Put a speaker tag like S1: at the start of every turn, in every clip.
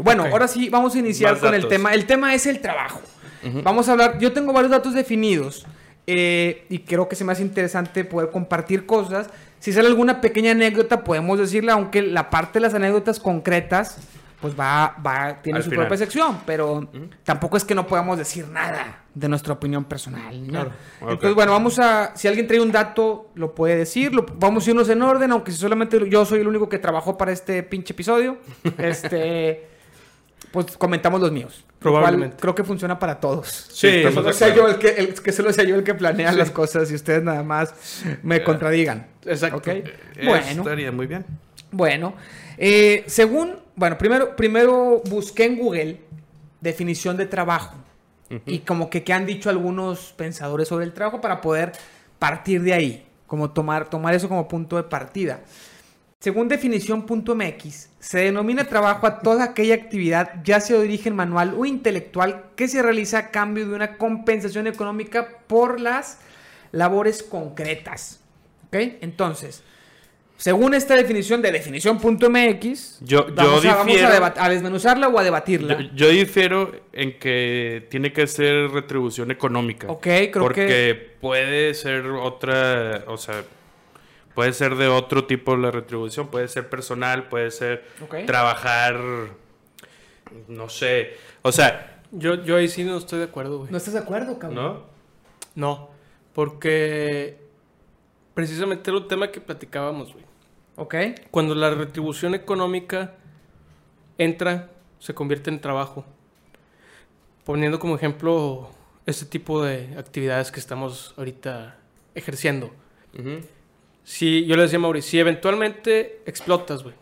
S1: Bueno, ahora sí vamos a iniciar con el tema. El tema es el trabajo. Vamos a hablar, yo tengo varios datos definidos eh, y creo que se me hace interesante poder compartir cosas. Si sale alguna pequeña anécdota, podemos decirla, aunque la parte de las anécdotas concretas, pues va, va tiene su propia sección, pero tampoco es que no podamos decir nada de nuestra opinión personal. Entonces, bueno, vamos a, si alguien trae un dato, lo puede decir, lo, vamos a irnos en orden, aunque solamente yo soy el único que trabajó para este pinche episodio. este pues comentamos los míos. Probablemente. creo que funciona para todos. Sí, que solo, sea yo el que, el, que solo sea yo el que planea las cosas y ustedes nada más me eh, contradigan. Exacto. ¿Okay?
S2: Eh, bueno. Estaría muy bien.
S1: Bueno, eh, según, bueno, primero, primero busqué en Google definición de trabajo y como que qué han dicho algunos pensadores sobre el trabajo para poder partir de ahí, como tomar, tomar eso como punto de partida. Según definición.mx, se denomina trabajo a toda aquella actividad, ya sea de origen manual o intelectual, que se realiza a cambio de una compensación económica por las labores concretas. ¿Ok? Entonces, según esta definición de definición.mx,
S2: yo, yo vamos,
S1: a, desmenuzarla o a debatirla.
S2: Yo, difiero en que tiene que ser retribución económica.
S1: Ok, creo
S2: porque
S1: que...
S2: Porque puede ser otra, o sea Puede ser de otro tipo de retribución, puede ser personal, puede ser trabajar, no sé, o sea...
S3: Yo, yo ahí sí no estoy de acuerdo, güey.
S1: ¿No estás de acuerdo, cabrón?
S2: ¿No?
S3: No, porque precisamente era un tema que platicábamos, güey.
S1: Ok.
S3: Cuando la retribución económica entra, se convierte en trabajo. Poniendo como ejemplo este tipo de actividades que estamos ahorita ejerciendo. Si, yo le decía a Mauricio, si eventualmente explotas, güey,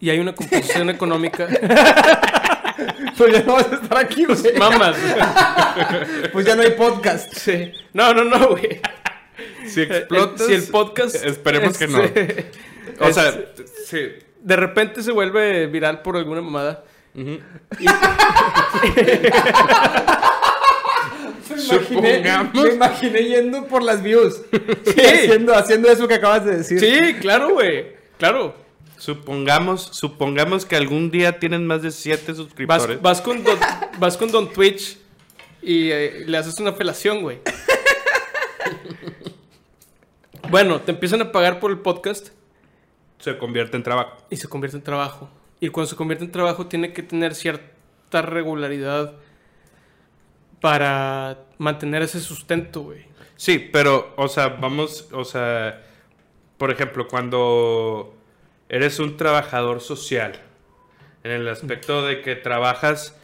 S3: y hay una composición económica...
S1: pues ya no vas a estar aquí, güey.
S3: Pues mamas.
S1: pues ya no hay podcast.
S3: Sí. No, no, no, güey.
S2: Si explotas...
S3: Si el podcast...
S2: Esperemos que no.
S3: O sea, sí. De repente se vuelve viral por alguna mamada. y...
S1: me imaginé yendo por las views. haciendo, haciendo eso que acabas de decir.
S3: Sí, claro, güey. Claro.
S2: Supongamos, supongamos que algún día tienen más de 7 suscriptores.
S3: Vas, con, don, vas con Don Twitch y eh, le haces una felación, güey. bueno, te empiezan a pagar por el podcast.
S2: Se convierte en trabajo.
S3: Y se convierte en trabajo. Y cuando se convierte en trabajo tiene que tener cierta regularidad para mantener ese sustento, güey.
S2: Sí, pero, o sea, vamos, o sea, por ejemplo, cuando eres un trabajador social, en el aspecto de que trabajas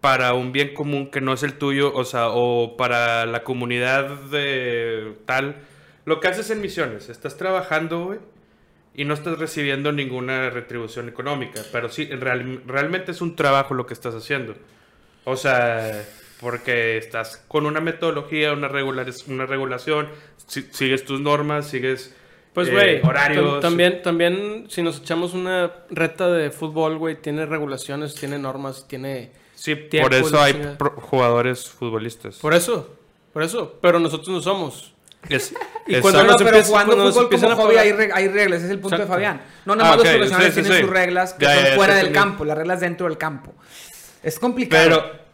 S2: para un bien común que no es el tuyo, o sea, o para la comunidad de tal, lo que haces en misiones, estás trabajando, güey, y no estás recibiendo ninguna retribución económica, pero sí, realmente es un trabajo lo que estás haciendo. O sea, porque estás con una metodología, una, regular, una regulación, sigues tus normas, sigues
S3: pues, güey, eh, horarios. También, también, si nos echamos una reta de fútbol, güey, tiene regulaciones, tiene normas, tiene.
S2: Sí, por eso hay jugadores futbolistas.
S3: Por eso, por eso. Pero nosotros no somos.
S1: y cuando no, pero jugando fútbol como hobby hay, hay, reglas, ese es el punto de Fabián. No, nada más ah, los profesionales tienen sus reglas que son fuera del campo, las reglas dentro del campo. Es complicado.
S2: Pero,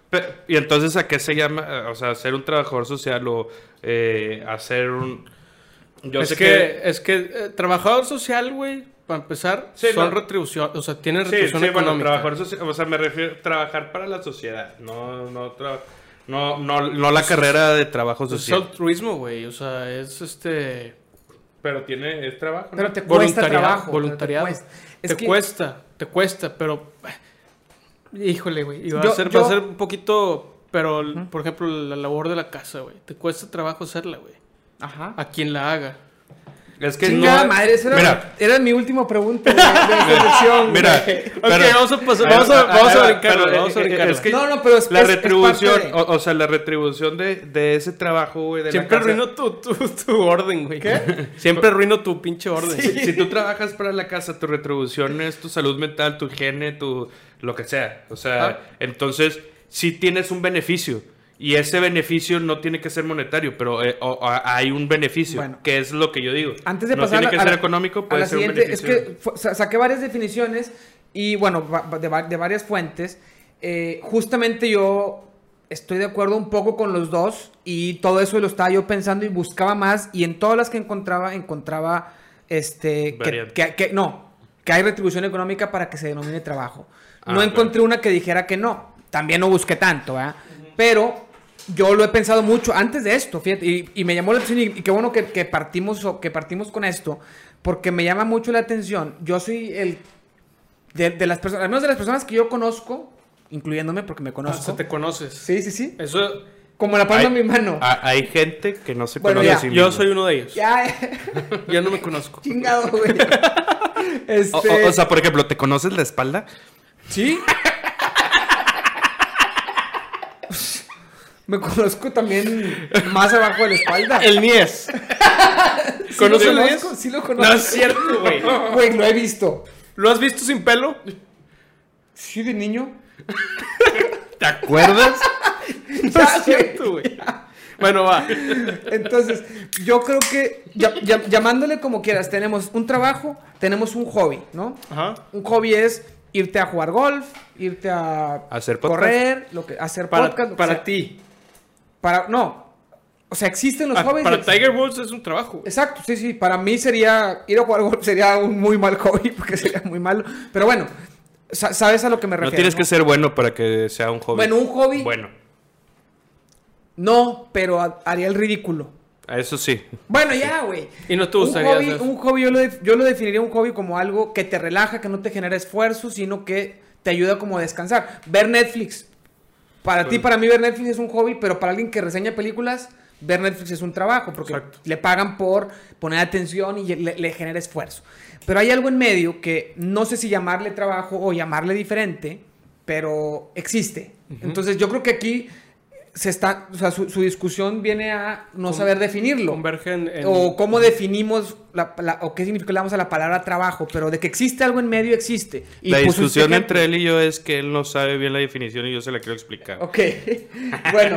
S2: y entonces, ¿a qué se llama? Eh, o sea, ser un trabajador social o eh, hacer un...
S3: Yo es sé que, Es que eh, trabajador social, güey, para empezar, son retribución, o sea, tienen retribución sí, sí, económica. Bueno,
S2: trabajador social, o sea, me refiero a trabajar para la sociedad, no, no, no, no, no la carrera de trabajo social.
S3: Es altruismo, güey, o sea, es este...
S2: Pero tiene, es trabajo.
S1: Pero te cuesta trabajo.
S3: Voluntariado. Te, cuesta, te cuesta, pero Híjole, güey. Va, a ser, va a ser un poquito. Pero, por ejemplo, la labor de la casa, güey. Te cuesta trabajo hacerla, güey. Ajá. A quien la haga.
S1: Es que Chingada no... madre, esa era, mira, era mi última pregunta de, de
S2: Mira,
S3: ok, vamos a pasar, vamos a, vamos a brincarlo, vamos a brincarlo.
S2: Es que no, no, pero es, la retribución, o, sea, la retribución de, de ese trabajo, güey, de
S3: Siempre la casa. arruino tu, tu, tu, orden, güey. ¿Qué? Siempre arruino tu pinche orden.
S2: Si, si, tú trabajas para la casa, tu retribución es tu salud mental, tu higiene, tu lo que sea. O sea, ah. entonces, si tienes un beneficio. Y ese beneficio no tiene que ser monetario, pero eh, hay un beneficio, que es lo que yo digo.
S1: Antes de
S2: no
S1: pasar
S2: tiene que ser económico, puede ser un beneficio.
S1: Es que saqué varias definiciones y bueno, de, de varias fuentes. Eh, justamente yo estoy de acuerdo un poco con los dos y todo eso lo estaba yo pensando y buscaba más y en todas las que encontraba, encontraba este, que, que, no, que hay retribución económica para que se denomine trabajo. no ah, encontré una que dijera que no, también no busqué tanto, ¿verdad? Pero yo lo he pensado mucho antes de esto, fíjate, y, me llamó la atención y, qué bueno que, que, partimos, que partimos con esto, porque me llama mucho la atención. Yo soy el, de, las personas, al menos de las personas que yo conozco, incluyéndome porque me ah, conozco.
S3: O sea, te conoces.
S1: Sí, sí, sí.
S3: Eso...
S1: Como la palma de mi mano.
S2: Hay gente que no se conoce
S3: Yo soy uno de ellos. Ya. ya no me conozco.
S1: Chingado, güey.
S2: Este... O, sea, por ejemplo, ¿te conoces la espalda?
S1: Sí. Me conozco también más abajo de la espalda.
S3: El Nies.
S1: ¿Conoces el Nies? Sí lo conozco.
S3: No es cierto, güey.
S1: Güey, lo he visto.
S3: ¿Lo has visto sin pelo?
S1: Sí, de niño.
S2: ¿Te acuerdas?
S3: no es cierto, güey. Bueno, va.
S1: Entonces, yo creo que llamándole como quieras, tenemos un trabajo, tenemos un hobby, ¿no? Ajá. Un hobby es irte a jugar golf, irte a
S2: hacer
S1: correr, lo que hacer
S3: para,
S1: podcast.
S3: para ti.
S1: Para no. O sea, existen los
S3: ah,
S1: hobbies.
S3: Para Tiger Woods es un trabajo.
S1: Exacto, sí, sí. Para mí sería ir a jugar golf sería un muy mal hobby porque sería muy malo. Pero bueno, ¿sabes a lo que me refiero?
S2: No tienes que ser bueno para que sea un hobby.
S1: Bueno, un hobby.
S2: Bueno.
S1: No, pero haría el ridículo.
S2: Eso sí.
S1: Bueno, ya, güey.
S3: ¿Y no te gustaría
S1: un hobby, un hobby yo, lo yo lo definiría un hobby como algo que te relaja, que no te genera esfuerzo, sino que te ayuda como a descansar. Ver Netflix. Para ti, para mí, ver Netflix es un hobby, pero para alguien que reseña películas, ver Netflix es un trabajo, porque le pagan por poner atención y le, genera esfuerzo. Pero hay algo en medio que no sé si llamarle trabajo o llamarle diferente, pero existe. Entonces yo creo que aquí se está, o sea, su, discusión viene a no saber definirlo.
S3: Convergen
S1: O cómo definimos, la, o qué significa a la palabra trabajo, pero de que existe algo en medio, existe.
S2: Y la discusión entre él y yo es que él no sabe bien la definición y yo se la quiero explicar.
S1: Ok, bueno,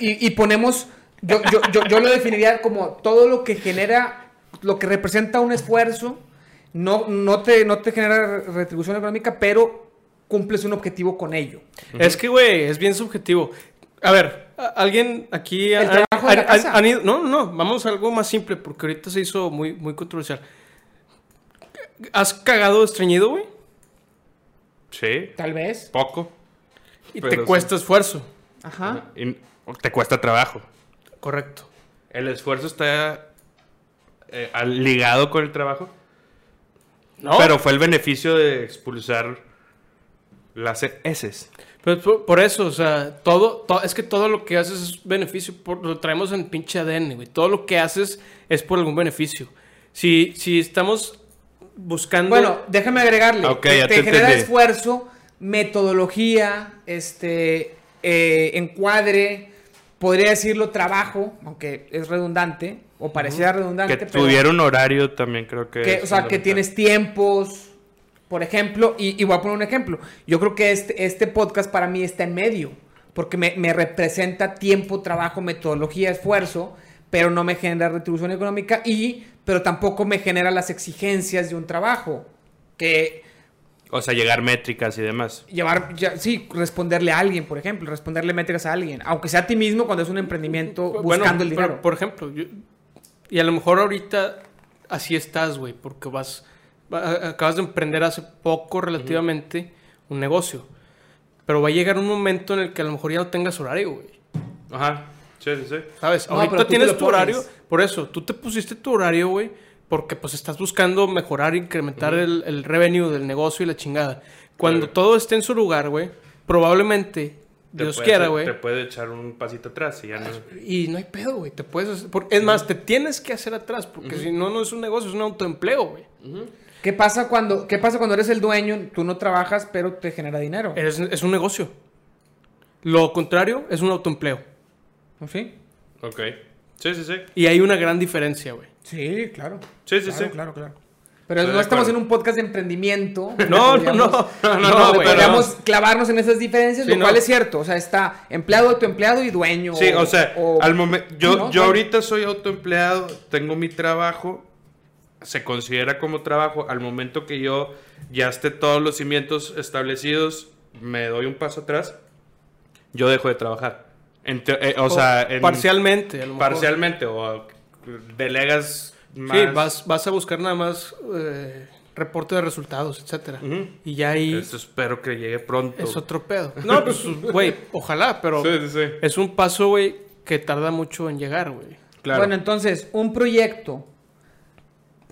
S1: y, ponemos, yo, yo, yo, yo, lo definiría como todo lo que genera, lo que representa un esfuerzo, no, no, te, no te genera retribución económica, pero cumples un objetivo con ello.
S3: Es que, güey, es bien subjetivo. A ver, alguien aquí...
S1: ¿El trabajo de la casa?
S3: no, no, vamos a algo más simple, porque ahorita se hizo muy, muy controversial. ¿Has cagado estreñido, güey?
S2: Sí.
S1: Tal vez.
S2: Poco.
S3: Y te cuesta esfuerzo.
S1: Ajá.
S2: Y te cuesta trabajo.
S3: Correcto.
S2: ¿El esfuerzo está eh, ligado con el trabajo? No. Pero fue el beneficio de expulsar las S.
S3: Pues por, eso, o sea, todo, es que todo lo que haces es beneficio, lo traemos en pinche ADN, güey. Todo lo que haces es por algún beneficio. Si, si estamos buscando...
S1: Bueno, déjame agregarle. te, genera esfuerzo, metodología, este, eh, encuadre, podría decirlo trabajo, aunque es redundante, o parecía redundante.
S2: Que tuviera un horario también creo que...
S1: que o sea, que tienes tiempos por ejemplo, y, voy a poner un ejemplo. Yo creo que este, este podcast para mí está en medio, porque me, representa tiempo, trabajo, metodología, esfuerzo, pero no me genera retribución económica y, pero tampoco me genera las exigencias de un trabajo. Que...
S2: O sea, llegar métricas y demás.
S1: Llevar, sí, responderle a alguien, por ejemplo, responderle métricas a alguien, aunque sea a ti mismo cuando es un emprendimiento buscando el dinero.
S3: Por, ejemplo, y a lo mejor ahorita así estás, güey, porque vas acabas de emprender hace poco relativamente un negocio. Pero va a llegar un momento en el que a lo mejor ya no tengas horario, güey.
S2: Ajá. Sí, sí, sí.
S3: ¿Sabes? Ahorita tienes tu horario. Por eso, tú te pusiste tu horario, güey. Porque pues estás buscando mejorar, incrementar el, el, revenue del negocio y la chingada. Cuando todo esté en su lugar, güey, probablemente Dios quiera, güey.
S2: Te puede echar un pasito atrás y ya no.
S3: Y no hay pedo, güey. Te puedes. es más, te tienes que hacer atrás. Porque si no, no es un negocio, es un autoempleo, güey.
S1: ¿Qué pasa, cuando, ¿Qué pasa cuando eres el dueño? Tú no trabajas, pero te genera dinero.
S3: Es, es un negocio. Lo contrario es un autoempleo.
S1: ¿Sí?
S2: Ok. Sí, sí, sí.
S3: Y hay una gran diferencia, güey.
S1: Sí, claro.
S2: Sí, sí,
S1: sí.
S2: Claro,
S1: claro. Pero no estamos en un podcast de emprendimiento.
S3: No, no, no. No, no,
S1: Podríamos clavarnos en esas diferencias, lo cual es cierto. O sea, está empleado, autoempleado y dueño.
S2: Sí, o, sea, al momento. Yo, yo ahorita soy autoempleado, tengo mi trabajo se considera como trabajo, al momento que yo ya esté todos los cimientos establecidos, me doy un paso atrás, yo dejo de trabajar. Eh, o, sea,
S3: parcialmente.
S2: parcialmente, o delegas
S3: más. Sí, vas, vas a buscar nada más eh, reporte de resultados, etcétera. Y ya ahí.
S2: Eso espero que llegue pronto.
S3: Es otro pedo. No, pues, güey, ojalá, pero. Es un paso, güey, que tarda mucho en llegar, güey.
S1: Bueno, entonces, un proyecto.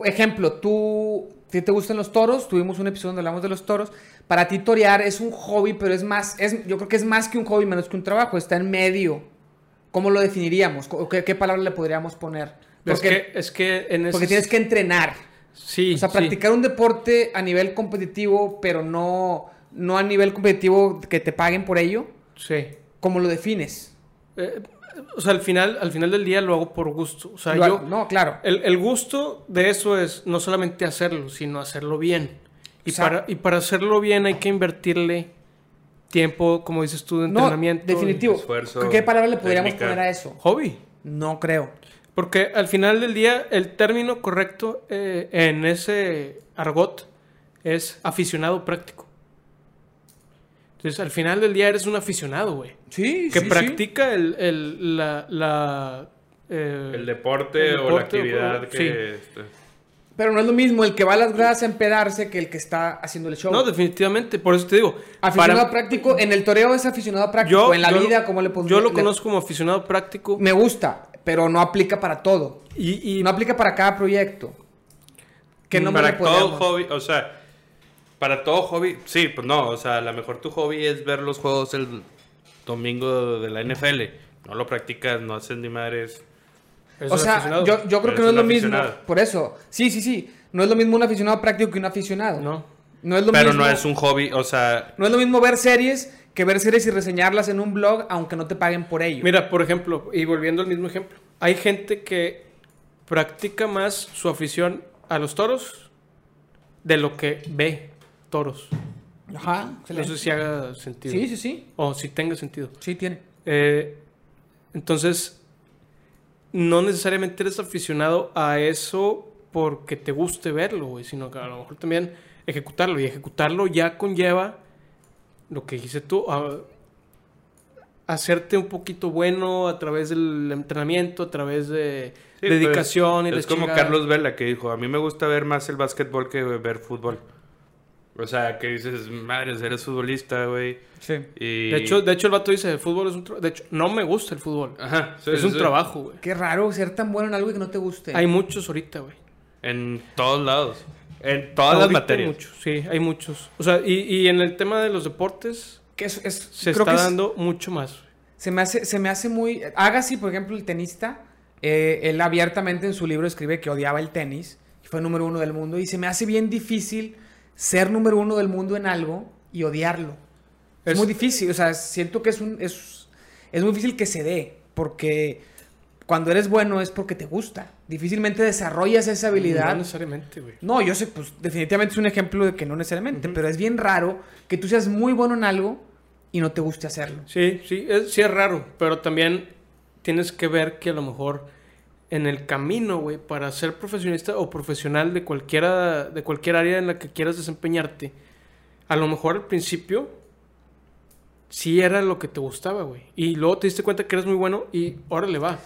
S1: Ejemplo, tú. Si te gustan los toros, tuvimos un episodio donde hablamos de los toros. Para ti torear es un hobby, pero es más, es, yo creo que es más que un hobby, menos que un trabajo, está en medio. ¿Cómo lo definiríamos? ¿Qué, qué palabra le podríamos poner?
S3: Porque, es que, en
S1: porque tienes que entrenar.
S3: Sí.
S1: O sea, practicar un deporte a nivel competitivo, pero no, no a nivel competitivo que te paguen por ello.
S3: Sí.
S1: ¿Cómo lo defines?
S3: Eh, o sea, al final, al final del día lo hago por gusto. O sea, yo.
S1: No, claro.
S3: El, el, gusto de eso es no solamente hacerlo, sino hacerlo bien. Y, para, y para hacerlo bien hay que invertirle tiempo, como dices tú, de entrenamiento.
S1: No, definitivo.
S2: Esfuerzo,
S1: ¿Qué palabra le podríamos poner a eso?
S3: Hobby.
S1: No creo.
S3: Porque al final del día, el término correcto eh, en ese argot es aficionado práctico. Entonces, al final del día eres un aficionado, güey.
S1: Sí,
S3: Que practica el, el, la, la
S2: eh, el, deporte o la actividad que... Este,
S1: pero no es lo mismo el que va a las gradas a empedarse que el que está haciendo el show.
S3: No, definitivamente. Por eso te digo.
S1: Aficionado práctico. En el toreo es aficionado práctico. en la vida, ¿cómo le
S3: pongo? Yo lo conozco como aficionado práctico.
S1: Me gusta, pero no aplica para todo.
S3: Y,
S1: no aplica para cada proyecto.
S2: Que no para todo hobby, o sea, para todo hobby, sí, pues no. O sea, a lo mejor tu hobby es ver los juegos el domingo de la NFL. No lo practicas, no haces ni madres
S1: o sea, yo, yo, creo que no es lo mismo. Por eso, sí, sí, sí. No es lo mismo un aficionado práctico que un aficionado.
S3: No.
S1: No es lo
S2: Pero no es un hobby, o sea.
S1: No es lo mismo ver series que ver series y reseñarlas en un blog, aunque no te paguen por ello.
S3: Mira, por ejemplo, y volviendo al mismo ejemplo, hay gente que practica más su afición a los toros de lo que ve toros.
S1: Ajá,
S3: No sé si haga sentido.
S1: Sí, sí, sí.
S3: O si tenga sentido.
S1: Sí, tiene.
S3: Eh, entonces, no necesariamente eres aficionado a eso porque te guste verlo, güey, sino que a lo mejor también ejecutarlo. Y ejecutarlo ya conlleva lo que dijiste tú, hacerte un poquito bueno a través del entrenamiento, a través de pues, dedicación y
S2: Es como Carlos Vela que dijo, a mí me gusta ver más el básquetbol que ver fútbol. O sea, que dices, madre, eres futbolista, güey.
S3: Sí. De, hecho, de hecho, el vato dice, el fútbol es un trabajo. De hecho, no me gusta el fútbol.
S2: Ajá.
S3: es un trabajo, güey.
S1: Qué raro ser tan bueno en algo que no te guste.
S3: Hay muchos ahorita, güey.
S2: En todos lados. En todas las materias.
S3: Hay muchos, sí, hay muchos. O sea, y, y en el tema de los deportes,
S1: que es,
S3: se está dando mucho más.
S1: Se me, hace, se me hace muy... Agassi, por ejemplo, el tenista, eh, él abiertamente en su libro escribe que odiaba el tenis. Y fue número uno del mundo. Y se me hace bien difícil ser número uno del mundo en algo y odiarlo. Es, muy difícil, o sea, siento que es, un, es, es muy difícil que se dé, porque cuando eres bueno es porque te gusta. Difícilmente desarrollas esa habilidad.
S3: No necesariamente, güey.
S1: No, yo sé, pues definitivamente es un ejemplo de que no necesariamente, pero es bien raro que tú seas muy bueno en algo y no te guste hacerlo.
S3: Sí, sí, es, sí es raro, pero también tienes que ver que a lo mejor en el camino, güey, para ser profesionista o profesional de cualquiera, de cualquier área en la que quieras desempeñarte, a lo mejor al principio sí era lo que te gustaba, güey. Y luego te diste cuenta que eres muy bueno y órale va.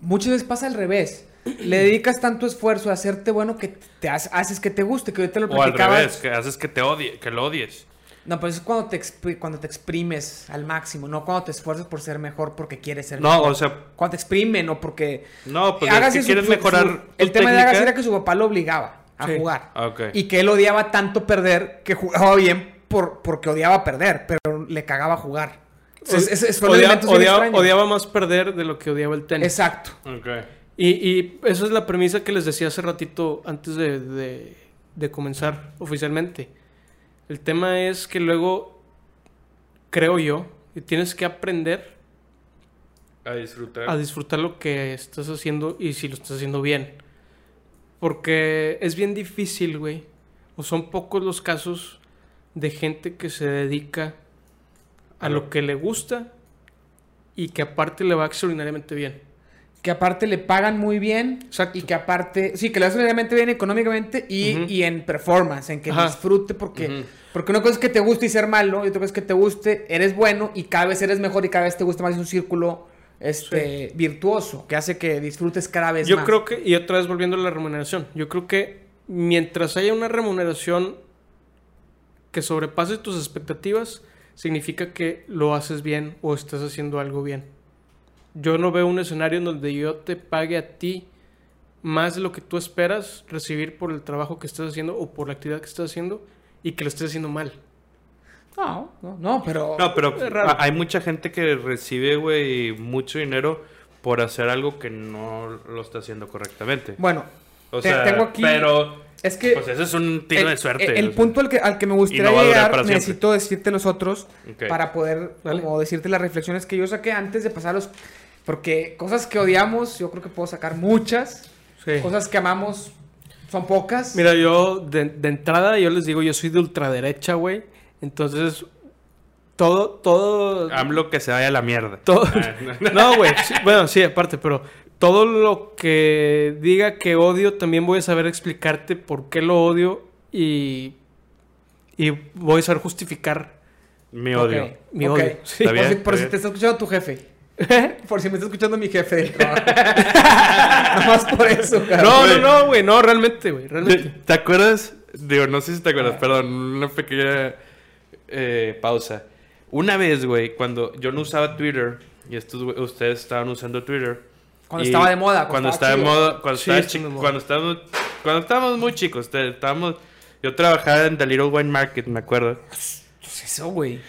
S1: Muchas veces pasa al revés. Le dedicas tanto esfuerzo a hacerte bueno que te haces que te guste, que ahorita lo
S2: platicabas. O al revés, que haces que te odie, que lo odies.
S1: No, pues es cuando te, cuando te exprimes al máximo, no cuando te esfuerzas por ser mejor porque quieres ser
S2: no,
S1: mejor.
S2: No, o sea...
S1: Cuando te exprimen o porque...
S2: No, pues es que quieres mejorar
S1: El tema de Agassi era que su papá lo obligaba a jugar.
S2: Okay.
S1: Y que él odiaba tanto perder que jugaba bien por, porque odiaba perder, pero le cagaba jugar.
S3: es, odiaba, odiaba, más perder de lo que odiaba el tenis.
S1: Exacto.
S2: Okay.
S3: Y, y esa es la premisa que les decía hace ratito antes de, de, de comenzar oficialmente el tema es que luego, creo yo, que tienes que aprender
S2: a disfrutar.
S3: A disfrutar lo que estás haciendo y si lo estás haciendo bien. Porque es bien difícil, güey. O son pocos los casos de gente que se dedica a lo que le gusta y que aparte le va extraordinariamente bien.
S1: Que aparte le pagan muy bien
S3: Exacto.
S1: y que aparte, sí, que le hacen realmente bien económicamente y, y en performance, en que
S3: Ajá.
S1: disfrute, porque, porque una cosa es que te guste y ser malo, y otra cosa es que te guste, eres bueno y cada vez eres mejor y cada vez te gusta más, es un círculo este, virtuoso que hace que disfrutes cada vez
S3: Yo
S1: más.
S3: creo que, y otra vez volviendo a la remuneración, yo creo que mientras haya una remuneración que sobrepase tus expectativas, significa que lo haces bien o estás haciendo algo bien. Yo no veo un escenario en donde yo te pague a ti más de lo que tú esperas recibir por el trabajo que estás haciendo o por la actividad que estás haciendo y que lo estés haciendo mal.
S1: No, no, no, pero...
S2: No, pero a- hay mucha gente que recibe, güey, mucho dinero por hacer algo que no lo está haciendo correctamente.
S1: Bueno,
S2: O
S1: te-
S2: sea,
S1: tengo aquí...
S2: pero
S1: es que...
S2: pues ese es un tiro
S1: el,
S2: de suerte.
S1: el- punto al que, al que me gustaría
S2: no a
S1: llegar, necesito decirte los otros para poder como decirte las reflexiones que yo saqué antes de pasarlos. Porque cosas que odiamos, yo creo que puedo sacar muchas.
S3: Sí.
S1: Cosas que amamos son pocas.
S3: Mira, yo de, de entrada, yo les digo, yo soy de ultraderecha, güey. Entonces, todo, todo...
S2: AMLO que se vaya a la mierda.
S3: todo
S2: Ah, no.
S3: no, güey. sí, bueno, sí, aparte, pero todo lo que diga que odio, también voy a saber explicarte por qué lo odio y, y voy a saber justificar.
S2: Mi odio.
S3: Mi
S1: ok.
S3: odio, sí.
S1: Por si, por si te está escuchando tu jefe. por si me está escuchando mi jefe del trabajo. Nomás por eso,
S3: No,
S1: cabrón.
S3: no, no, güey, no, realmente, güey,
S2: ¿Te,
S3: realmente.
S2: te acuerdas? Digo, no sé si te acuerdas,
S1: Ah.
S2: perdón, una pequeña eh, pausa. Una vez, güey, cuando yo no usaba Twitter y estos güey- ustedes estaban usando Twitter.
S1: Cuando estaba de moda,
S2: Cuando
S1: cuando
S2: estaba de moda, cuando, estaba cuando estábamos cuando estábamos muy chicos, estábamos yo trabajaba en The Little Wine Market, me acuerdo.
S1: Pues eso, güey.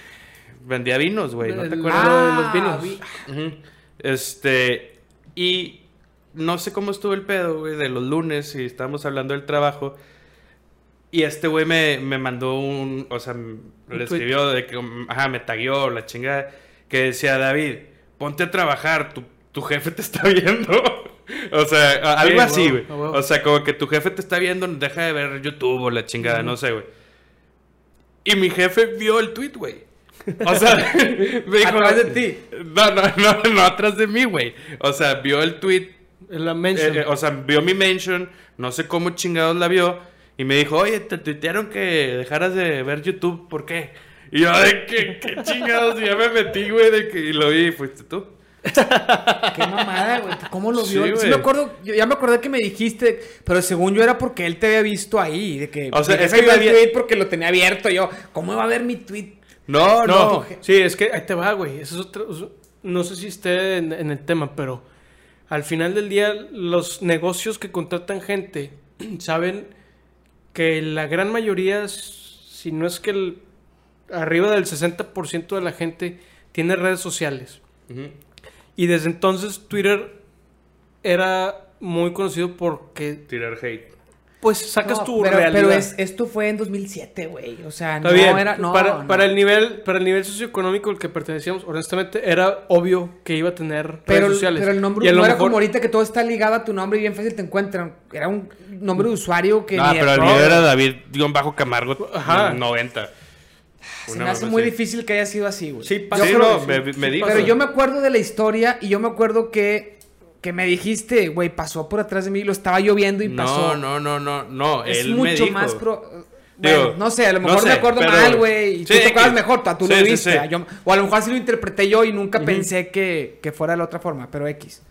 S2: Vendía vinos, güey, ¿no te acuerdas?
S3: Ah, de los vinos.
S1: vi-.
S2: Este, y no sé cómo estuvo el pedo, güey, de los lunes y estábamos hablando del trabajo. Y este güey me, me mandó un, o sea, le
S3: tweet.
S2: escribió de que, um, ajá, me tagueó la chingada, que decía, David, ponte a trabajar, tu, tu jefe te está viendo. o sea, algo
S3: Sí,
S2: así, güey. O sea, como que tu jefe te está viendo, deja de ver YouTube o la chingada, no sé, güey. Y mi jefe vio el tweet, güey. O sea, me dijo...
S1: A través de ti.
S2: No, no, no, no atrás de mí, güey. O sea, vio el tweet,
S3: En la mention.
S2: eh, eh, o sea, vio mi mention, no sé cómo chingados la vio, y me dijo, oye, te tuitearon que dejaras de ver YouTube, ¿por qué? Y yo, de que, qué chingados, y ya me metí, güey, de que, y lo vi, y fuiste tú.
S1: Qué mamada, güey. ¿Cómo lo vio?
S2: Sí,
S1: Sí, me acuerdo, yo ya me acordé que me dijiste, pero según yo era porque él te había visto ahí, de que
S2: O sea, es que
S1: el tweet porque lo tenía abierto. Yo, ¿cómo iba a ver mi tweet?
S2: No,
S3: no,
S2: no.
S3: sí, es que ahí te va, güey. Eso es otro. eso- No sé si esté en, en el tema, pero al final del día, los negocios que contratan gente saben que la gran mayoría, si no es que el, arriba del 60% de la gente tiene redes sociales. Y desde entonces Twitter era muy conocido porque,
S2: Tirar hate.
S3: Pues, sacas
S1: No,
S3: tu
S1: pero,
S3: realidad.
S1: pero es- esto fue en 2007, güey. O sea,
S3: Está
S1: no
S3: bien.
S1: era. No,
S3: para,
S1: no.
S3: para el nivel, para el nivel socioeconómico al que pertenecíamos, honestamente, era obvio que iba a tener
S1: Pero,
S3: redes sociales.
S1: pero el nombre
S3: Y
S1: no era
S3: mejor-
S1: como ahorita que todo está ligado a tu nombre y bien fácil te encuentran. Era un nombre de usuario que.
S2: No,
S1: ni
S2: pero el mío era David-Bajo Camargo,
S3: Ajá.
S2: 90.
S1: Se
S2: Una
S1: me hace muy
S2: así.
S1: difícil que haya sido así, güey.
S3: Sí,
S1: Yo
S3: pasa.
S2: Sí,
S1: creo
S2: no,
S1: que
S2: me, me dijo.
S1: Pero yo me acuerdo de la historia y yo me acuerdo que, que me dijiste, güey, pasó por atrás de mí, lo estaba lloviendo y
S2: No,
S1: pasó.
S2: no, no, no, no.
S1: es
S2: él me
S1: mucho
S2: dijo.
S1: más pro...
S2: Digo,
S1: Bueno, no sé, a lo
S2: no
S1: mejor me acuerdo
S2: pero-
S1: mal, güey. Y
S2: Sí,
S1: tú te acuerdas mejor, tú, tú
S2: Sí,
S1: lo viste.
S2: sí.
S1: yo- o a lo mejor sí lo interpreté yo y nunca pensé que, que fuera de la otra forma, pero X.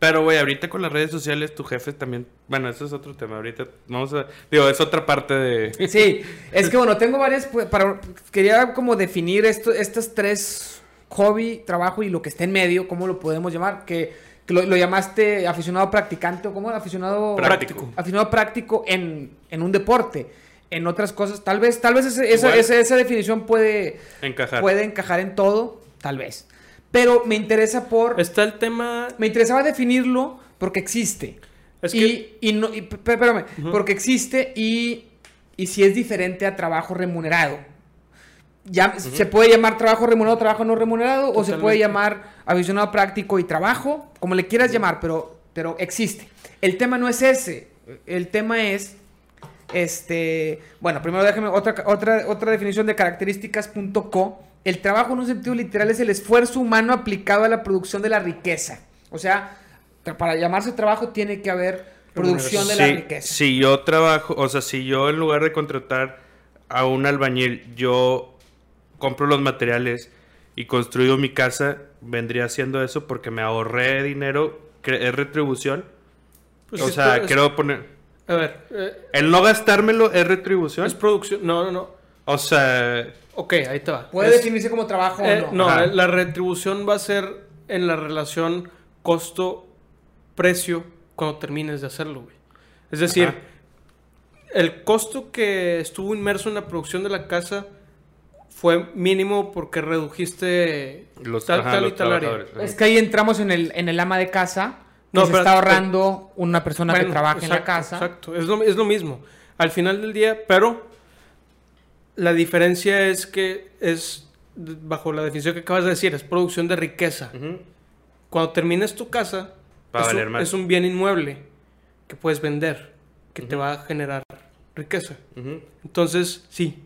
S2: Pero, güey, ahorita con las redes sociales, tu jefe también. Bueno, eso es otro tema. Ahorita vamos a. Digo, es otra parte de.
S1: Sí, es que bueno, tengo varias, pues, para, quería como definir esto, estas tres hobby, trabajo y lo que está en medio, ¿cómo lo podemos llamar? Que, que lo, lo llamaste aficionado practicante o cómo aficionado
S2: Práctico.
S1: aficionado práctico en, en un deporte. En otras cosas, tal vez, tal vez ese- esa, esa, esa definición puede,
S2: Encajar.
S1: puede encajar en todo, tal vez. Pero me interesa por...
S3: Está el tema.
S1: Me interesaba definirlo porque existe.
S3: Es
S1: y,
S3: que-
S1: y no, y, espérame, porque existe y, y si es diferente a trabajo remunerado. Ya, ¿Se puede llamar trabajo remunerado, trabajo no remunerado? ¿O se puede llamar aficionado práctico y trabajo? Como le quieras llamar, pero, pero existe. El tema no es ese. El tema es, este, bueno, primero déjame otra, otra, otra definición de características.co. El trabajo en un sentido literal es el esfuerzo humano aplicado a la producción de la riqueza. O sea, para llamarse trabajo tiene que haber producción de la riqueza.
S2: Si yo trabajo, o sea, si yo en lugar de contratar a un albañil, yo compro los materiales y construyo mi casa, vendría haciendo eso porque me ahorré dinero, es retribución. Pues o sea, quiero poner...
S3: A ver...
S2: Eh, el no gastármelo es retribución.
S3: Es producción, no, no, no.
S2: O sea...
S3: Ok, ahí te va.
S1: Puede definirse como trabajo o
S3: eh, no. No, la retribución va a ser en la relación costo-precio cuando termines de hacerlo, güey. Es decir, el costo que estuvo inmerso en la producción de la casa fue mínimo porque redujiste
S2: los, tal, y tal área.
S1: Es que ahí entramos en el, en el ama de casa. No, se está ahorrando una persona que trabaja en la casa.
S3: Exacto, es lo, es lo mismo. Al final del día, pero la diferencia es que es, bajo la definición que acabas de decir, es producción de riqueza. Cuando termines tu casa, es, un, bien inmueble que puedes vender, que te va a generar riqueza. Entonces, sí,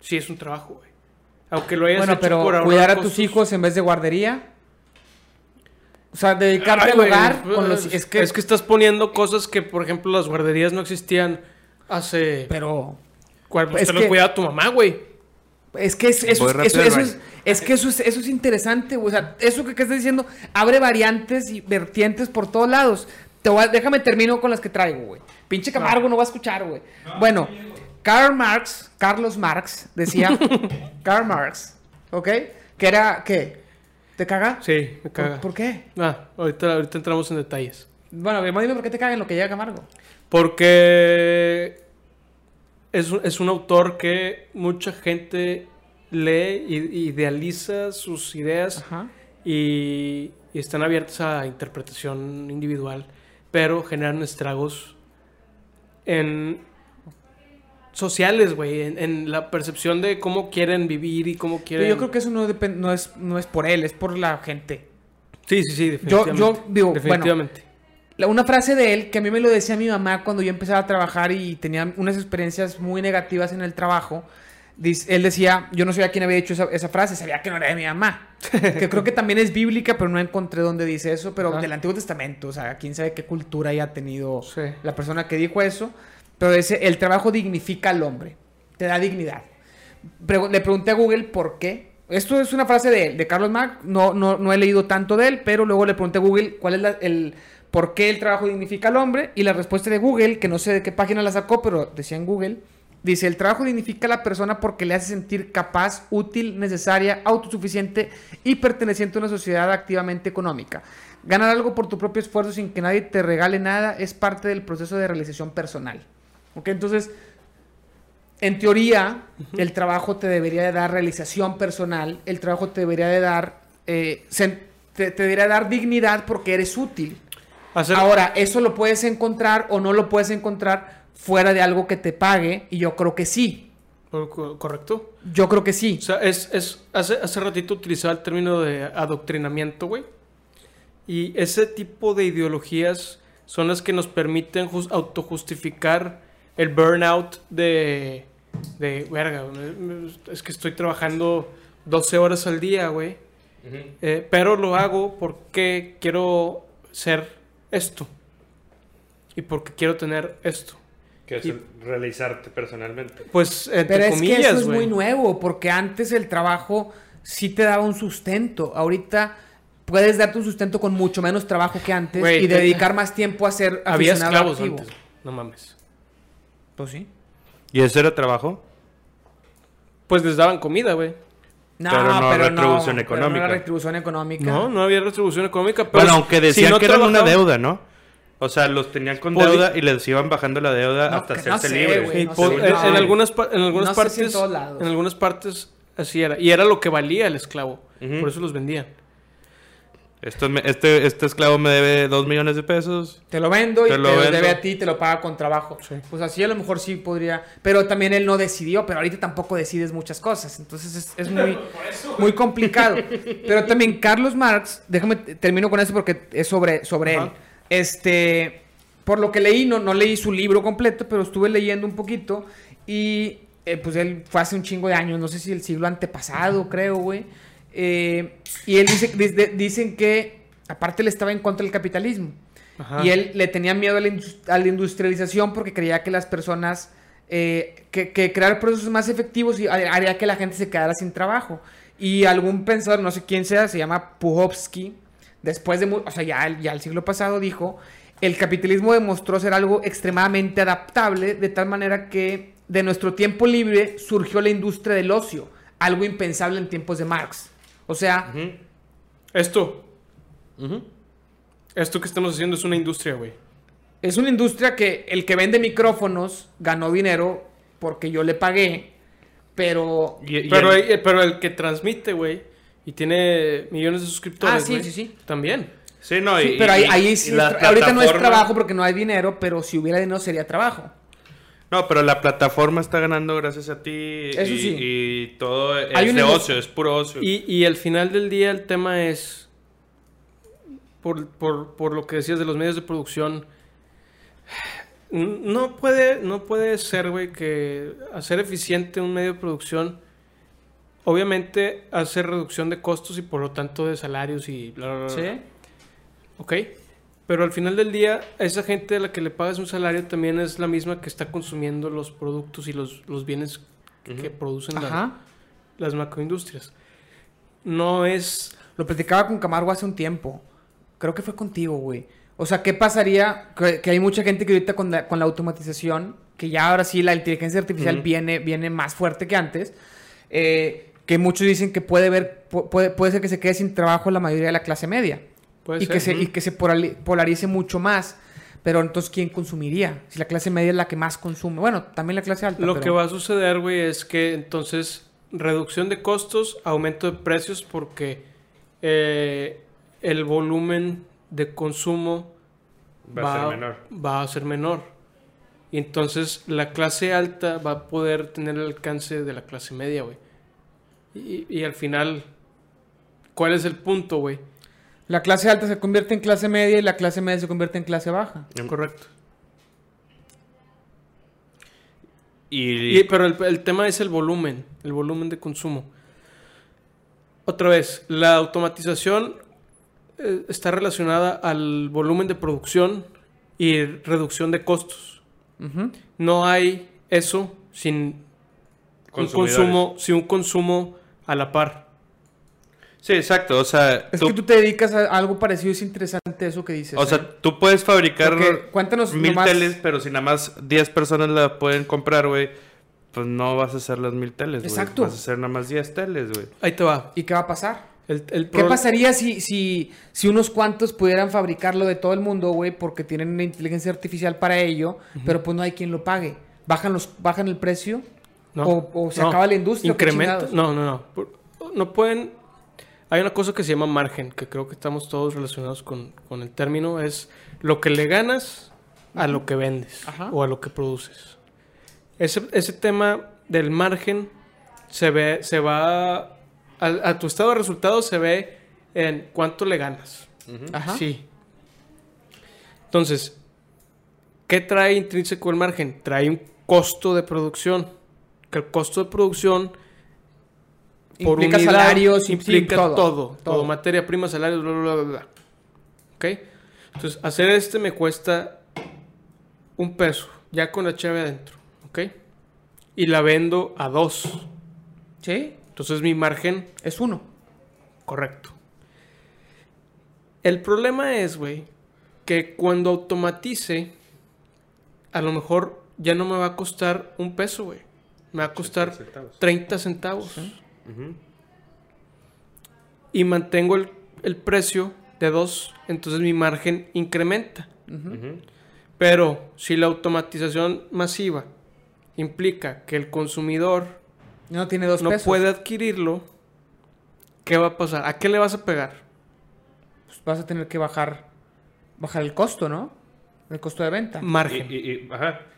S3: sí es un trabajo, güey. Aunque lo hayas
S1: bueno, pero cuidar a tus hijos en vez de guardería. O sea, dedicarte al hogar
S3: pues, Es que... es que estás poniendo cosas que, por ejemplo, las guarderías no existían hace...
S1: Pero...
S3: ¿Cuál? Pues te lo cuidaba tu mamá, güey.
S1: Es que es, eso, eso, es, es, que eso es, eso es interesante, güey. O sea, eso que, estás diciendo abre variantes y vertientes por todos lados. Te voy déjame termino con las que traigo, güey. Pinche Camargo no va a escuchar, güey. Bueno, Karl Marx, Carlos Marx, decía, Karl Marx, ¿ok? Que era, ¿qué? ¿Te caga?
S3: Sí, me caga.
S1: ¿Por, qué?
S3: Ah, ahorita, ahorita entramos en detalles.
S1: Bueno, dime por qué te caga en lo que llega Camargo.
S3: Porque es, es un autor que mucha gente lee y idealiza sus ideas y, y, están abiertas a interpretación individual, pero generan estragos en, sociales, güey, en, la percepción de cómo quieren vivir y cómo quieren...
S1: yo creo que eso no, no, es, no es por él, es por la gente.
S3: Sí, sí, sí, definitivamente.
S1: Yo, yo digo, definitivamente. una frase de él que a mí me lo decía mi mamá cuando yo empezaba a trabajar y tenía unas experiencias muy negativas en el trabajo. él decía, yo no sabía quién había dicho esa, frase, sabía que no era de mi mamá. que creo que también es bíblica, pero no encontré dónde dice eso, pero del Antiguo Testamento, o sea, quién sabe qué cultura haya tenido la persona que dijo eso. Pero ese, el trabajo dignifica al hombre, te da dignidad. le pregunté a Google por qué. Esto es una frase de, de Carlos Marx, no, no, no, he leído tanto de él, pero luego le pregunté a Google cuál es el por qué el trabajo dignifica al hombre y la respuesta de Google, que no sé de qué página la sacó, pero decía en Google, dice, el trabajo dignifica a la persona porque le hace sentir capaz, útil, necesaria, autosuficiente y perteneciente a una sociedad activamente económica. Ganar algo por tu propio esfuerzo sin que nadie te regale nada es parte del proceso de realización personal. Entonces, en teoría, el trabajo te debería de dar realización personal, el trabajo te debería de dar, eh, te, debería dar dignidad porque eres útil. Ahora, eso lo puedes encontrar o no lo puedes encontrar fuera de algo que te pague, y yo creo que sí.
S3: ¿Correcto?
S1: Yo creo que sí.
S3: O sea, es, es hace, hace ratito utilizaba el término de adoctrinamiento, güey. Y ese tipo de ideologías son las que nos permiten autojustificar el burnout de, de, verga, es que estoy trabajando 12 horas al día, güey. Eh, pero lo hago porque quiero ser esto. Y porque quiero tener esto.
S2: Que es realizarte personalmente.
S1: Pues, entre Pero es que eso es muy nuevo, porque antes el trabajo sí te daba un sustento. Ahorita puedes darte un sustento con mucho menos trabajo que antes y dedicar más tiempo a ser
S3: Había esclavos antes. No mames.
S1: Pues sí.
S2: ¿Y ese era trabajo?
S3: Pues les daban comida, güey.
S1: No, pero no
S2: pero retribución
S1: no,
S2: económica.
S1: no era retribución económica.
S3: No, no había retribución económica.
S2: Pero bueno, aunque decían que era una deuda, ¿no? O sea, los tenían con deuda y les iban bajando la deuda hasta hacerse libres.
S3: en, algunas, en algunas partes, en, en, algunas partes así era. Y era lo que valía el esclavo. Por eso los vendían.
S2: Esto este, este esclavo me debe dos millones de pesos.
S1: Te lo vendo y te, lo debe a ti te lo paga con trabajo. Pues así a lo mejor sí podría. Pero también él no decidió, pero ahorita tampoco decides muchas cosas. Entonces es, muy, muy complicado. pero también Carlos Marx, déjame termino con eso porque es sobre, sobre él. Este, por lo que leí, no, no leí su libro completo, pero estuve leyendo un poquito. Y eh, pues él fue hace un chingo de años, no sé si el siglo antepasado, creo, güey. Eh, y él dice, dicen que aparte él estaba en contra del capitalismo. Y él le tenía miedo a la, industrialización porque creía que las personas, eh, que, crear procesos más efectivos haría que la gente se quedara sin trabajo. Y algún pensador, no sé quién sea, se llama Puhovsky, después de, o sea, ya, ya el siglo pasado dijo, el capitalismo demostró ser algo extremadamente adaptable, de tal manera que de nuestro tiempo libre surgió la industria del ocio, algo impensable en tiempos de Marx. O sea...
S3: Esto. Esto que estamos haciendo es una industria, güey.
S1: Es una industria que el que vende micrófonos ganó dinero porque yo le pagué, pero...
S3: pero, el... pero el que transmite, güey, y tiene millones de suscriptores,
S1: Ah, sí, sí, sí.
S3: También.
S2: Sí, no,
S1: pero ahí, ahí sí, ahorita no es trabajo porque no hay dinero, pero si hubiera dinero sería trabajo.
S2: No, pero la plataforma está ganando gracias a ti.
S1: Eso
S2: y,
S1: sí.
S2: Y todo es de ocio, es puro ocio.
S3: Y, y al final del día el tema es, por, por, por lo que decías de los medios de producción, no puede, no puede ser, güey, que hacer eficiente un medio de producción, obviamente hacer reducción de costos y por lo tanto de salarios y bla, bla, bla.
S1: Sí.
S3: Ok. Pero al final del día, esa gente a la que le pagas un salario también es la misma que está consumiendo los productos y los, los bienes que producen las macroindustrias. No es...
S1: Lo platicaba con Camargo hace un tiempo. Creo que fue contigo, güey. O sea, ¿qué pasaría? Que, hay mucha gente que ahorita con la, con la, automatización, que ya ahora sí la inteligencia artificial viene, viene más fuerte que antes, eh, que muchos dicen que puede, ver, puede, puede ser que se quede sin trabajo la mayoría de la clase media y, Que se, y que se polarice mucho más. Pero entonces, ¿quién consumiría? Si la clase media es la que más consume. Bueno, también la clase alta.
S3: Lo que va a suceder, güey, es que entonces reducción de costos, aumento de precios porque eh, el volumen de consumo
S2: va, a ser menor.
S3: Va a ser menor. Y entonces la clase alta va a poder tener el alcance de la clase media, güey. Y, y al final, ¿cuál es el punto, güey?
S1: La clase alta se convierte en clase media y la clase media se convierte en clase baja.
S3: Correcto. Y... pero el, tema es el volumen, el volumen de consumo. Otra vez, la automatización eh, está relacionada al volumen de producción y reducción de costos. No hay eso sin un consumo, sin un consumo a la par.
S2: Sí, exacto. O sea,
S1: es que tú te dedicas a algo parecido. Es interesante eso que dices.
S2: O sea, ¿eh? tú puedes fabricar
S1: cuéntanos
S2: mil teles, pero si nada más 10 personas la pueden comprar, güey, pues no vas a hacer las mil teles, güey. Exacto. Vas a hacer nada más 10 teles, güey.
S3: Ahí te va.
S1: ¿Y qué va a pasar? ¿Qué pasaría si, si, si unos cuantos pudieran fabricarlo de todo el mundo, güey, porque tienen una inteligencia artificial para ello, pero pues no hay quien lo pague? ¿Bajan, los, bajan el precio? No, o, se acaba la industria?
S3: Incrementa. No, no, no. No pueden hay una cosa que se llama margen, que creo que estamos todos relacionados con, el término, es lo que le ganas a lo que vendes o a lo que produces. Ese, ese tema del margen se ve, se va, a, tu estado de resultados se ve en cuánto le ganas.
S1: Ajá.
S3: Sí. Entonces, ¿qué trae intrínseco el margen? Trae un costo de producción. Que el costo de producción
S1: por implica salarios,
S3: implica todo, todo, materia prima, salarios, bla, bla, bla, bla. ¿Ok? Entonces, hacer este me cuesta un peso, ya con la chave adentro, ¿ok? Y la vendo a dos.
S1: ¿Sí?
S3: Entonces mi margen
S1: es uno.
S3: Correcto. El problema es, güey, que cuando automatice, a lo mejor ya no me va a costar un peso, güey. Me va a costar 30 centavos. Y mantengo el, precio de 2, entonces mi margen incrementa. Pero si la automatización masiva implica que el consumidor
S1: no, tiene dos
S3: no puede adquirirlo, ¿qué va a pasar? ¿A qué le vas a pegar?
S1: Pues vas a tener que bajar, bajar el costo, ¿no? El costo de venta.
S3: Margen. Y,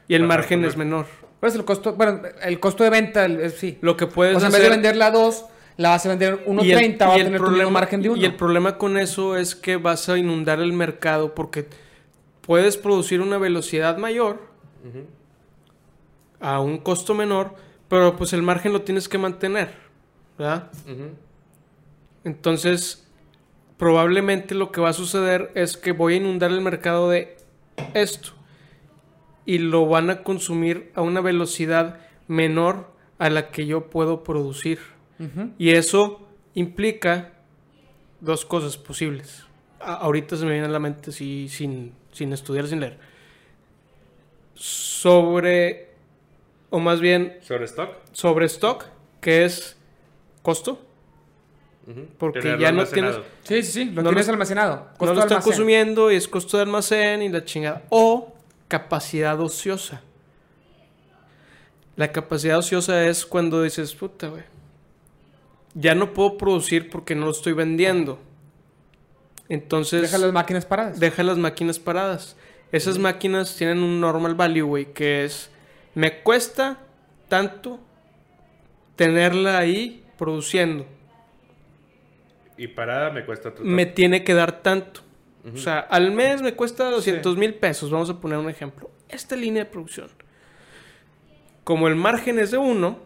S3: el margen es menor.
S1: Pues el costo, bueno, el costo de venta, sí.
S3: Lo que puedes
S1: o sea, en vez de venderla a 2, la vas a vender 1.30, va a tener problema, margen de 1.
S3: Y el problema con eso es que vas a inundar el mercado porque puedes producir una velocidad mayor a un costo menor, pero pues el margen lo tienes que mantener, ¿verdad? Entonces, probablemente lo que va a suceder es que voy a inundar el mercado de esto y lo van a consumir a una velocidad menor a la que yo puedo producir. Y eso implica dos cosas posibles. ahorita se me viene a la mente sin, sin estudiar, sin leer. Sobre, o más bien...
S2: ¿Sobre stock?
S3: Sobre stock, que es costo. Porque ya no tienes.
S1: Sí, sí, sí, lo tienes almacenado.
S3: no lo están consumiendo y es costo de almacén y la chingada. O capacidad ociosa. La capacidad ociosa es cuando dices, puta, güey. Ya no puedo producir porque no lo estoy vendiendo. Entonces.
S1: Deja las máquinas paradas.
S3: Deja las máquinas paradas. Esas máquinas tienen un normal value, güey, que es. Me cuesta tanto tenerla ahí produciendo
S2: y parada me cuesta
S3: tanto. Me tiene que dar tanto. O sea, al mes me cuesta 200 mil pesos. Vamos a poner un ejemplo. Esta línea de producción. Como el margen es de uno,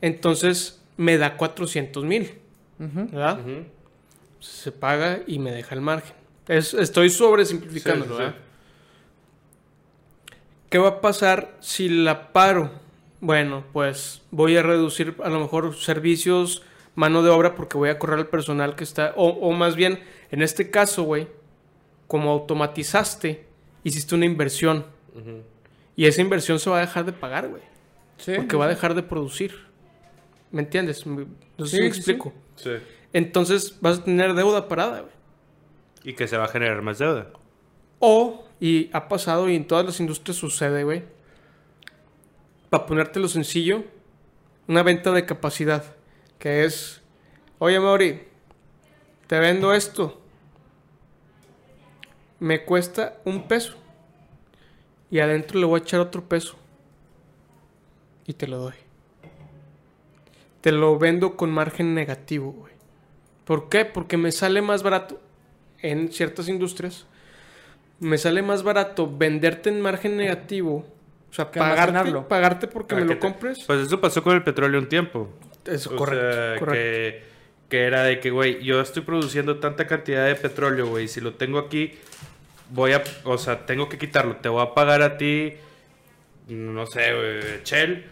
S3: entonces me da 400 mil. ¿Verdad? Se paga y me deja el margen. estoy sobresimplificándolo, ¿verdad? ¿Qué va a pasar si la paro? Bueno, pues voy a reducir a lo mejor servicios mano de obra porque voy a correr al personal que está, o, más bien, en este caso, güey, como automatizaste, hiciste una inversión. Y esa inversión se va a dejar de pagar, güey. Sí, porque va a dejar de producir. ¿Me entiendes? No sé si me explico. Sí. Entonces vas a tener deuda parada, güey.
S2: Y que se va a generar más deuda.
S3: O, y ha pasado y en todas las industrias sucede, güey. Para ponértelo sencillo, una venta de capacidad que es, oye Mauri, te vendo esto, me cuesta un peso y adentro le voy a echar otro peso y te lo doy. Te lo vendo con margen negativo, güey. ¿Por qué? Porque me sale más barato en ciertas industrias. Me sale más barato venderte en margen negativo o sea, pagarte, pagarte porque me lo compres.
S2: Pues eso pasó con el petróleo un tiempo. Eso, correcto. Que, que, era de que, güey, yo estoy produciendo tanta cantidad de petróleo, güey, si lo tengo aquí, voy a, o sea, tengo que quitarlo. Te voy a pagar a ti, no sé, güey, Shell,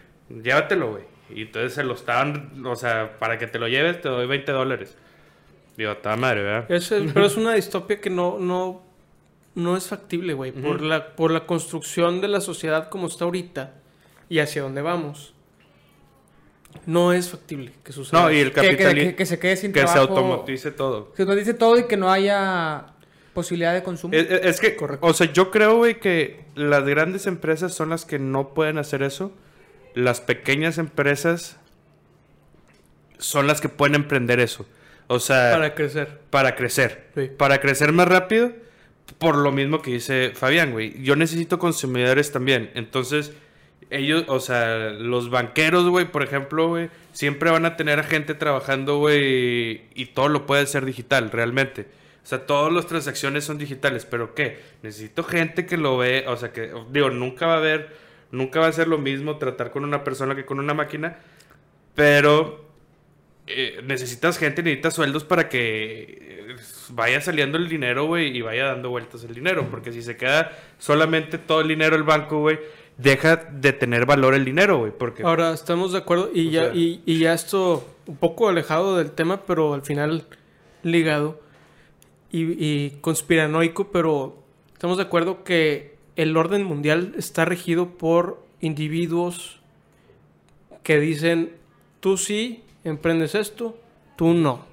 S2: llévatelo, güey. Y entonces se lo estaban, o sea, para que te lo lleves te doy 20 dólares. Digo, está madre, ¿verdad?
S3: pero es una distopia que no, no, no es factible, güey. por, la, por la construcción de la sociedad como está ahorita y hacia dónde vamos no es factible que suceda.
S2: No, y el
S1: capitalismo. Que, se quede sin
S2: que se automatice todo.
S1: Que se automatice todo y que no haya posibilidad de consumo.
S2: Es, que, Correcto. o sea, yo creo, güey, que las grandes empresas son las que no pueden hacer eso. Las pequeñas empresas son las que pueden emprender eso. O sea...
S3: Para crecer.
S2: Para crecer. Para crecer más rápido. Por lo mismo que dice Fabián, güey. Yo necesito consumidores también. Entonces ellos, o sea, los banqueros, güey, por ejemplo, güey, siempre van a tener a gente trabajando, güey, y todo lo puede ser digital, realmente. O sea, todas las transacciones son digitales, pero ¿qué? Necesito gente que lo ve, o sea, que, digo, nunca va a haber, nunca va a ser lo mismo tratar con una persona que con una máquina, pero eh, necesitas gente, necesitas sueldos para que eh, vaya saliendo el dinero, güey, y vaya dando vueltas el dinero, porque si se queda solamente todo el dinero el banco, güey, deja de tener valor el dinero, güey. Porque...
S3: Ahora, estamos de acuerdo y ya, y, ya esto un poco alejado del tema, pero al final ligado y, conspiranoico, pero estamos de acuerdo que el orden mundial está regido por individuos que dicen, tú sí emprendes esto, tú no.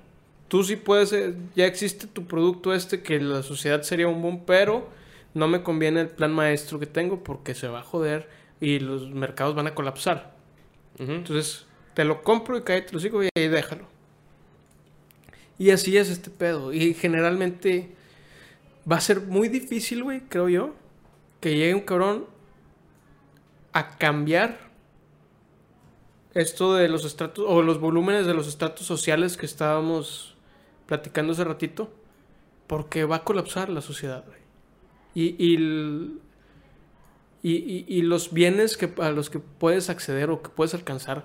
S3: Tú sí puedes, eh, ya existe tu producto este que la sociedad sería un boom, pero no me conviene el plan maestro que tengo porque se va a joder y los mercados van a colapsar. Entonces, te lo compro y cae, te lo sigo y ahí déjalo. Y así es este pedo. Y generalmente va a ser muy difícil, güey, creo yo, que llegue un cabrón a cambiar esto de los estratos o los volúmenes de los estratos sociales que estábamos platicando hace ratito, porque va a colapsar la sociedad, güey. Y, y, y, los bienes que, a los que puedes acceder o que puedes alcanzar,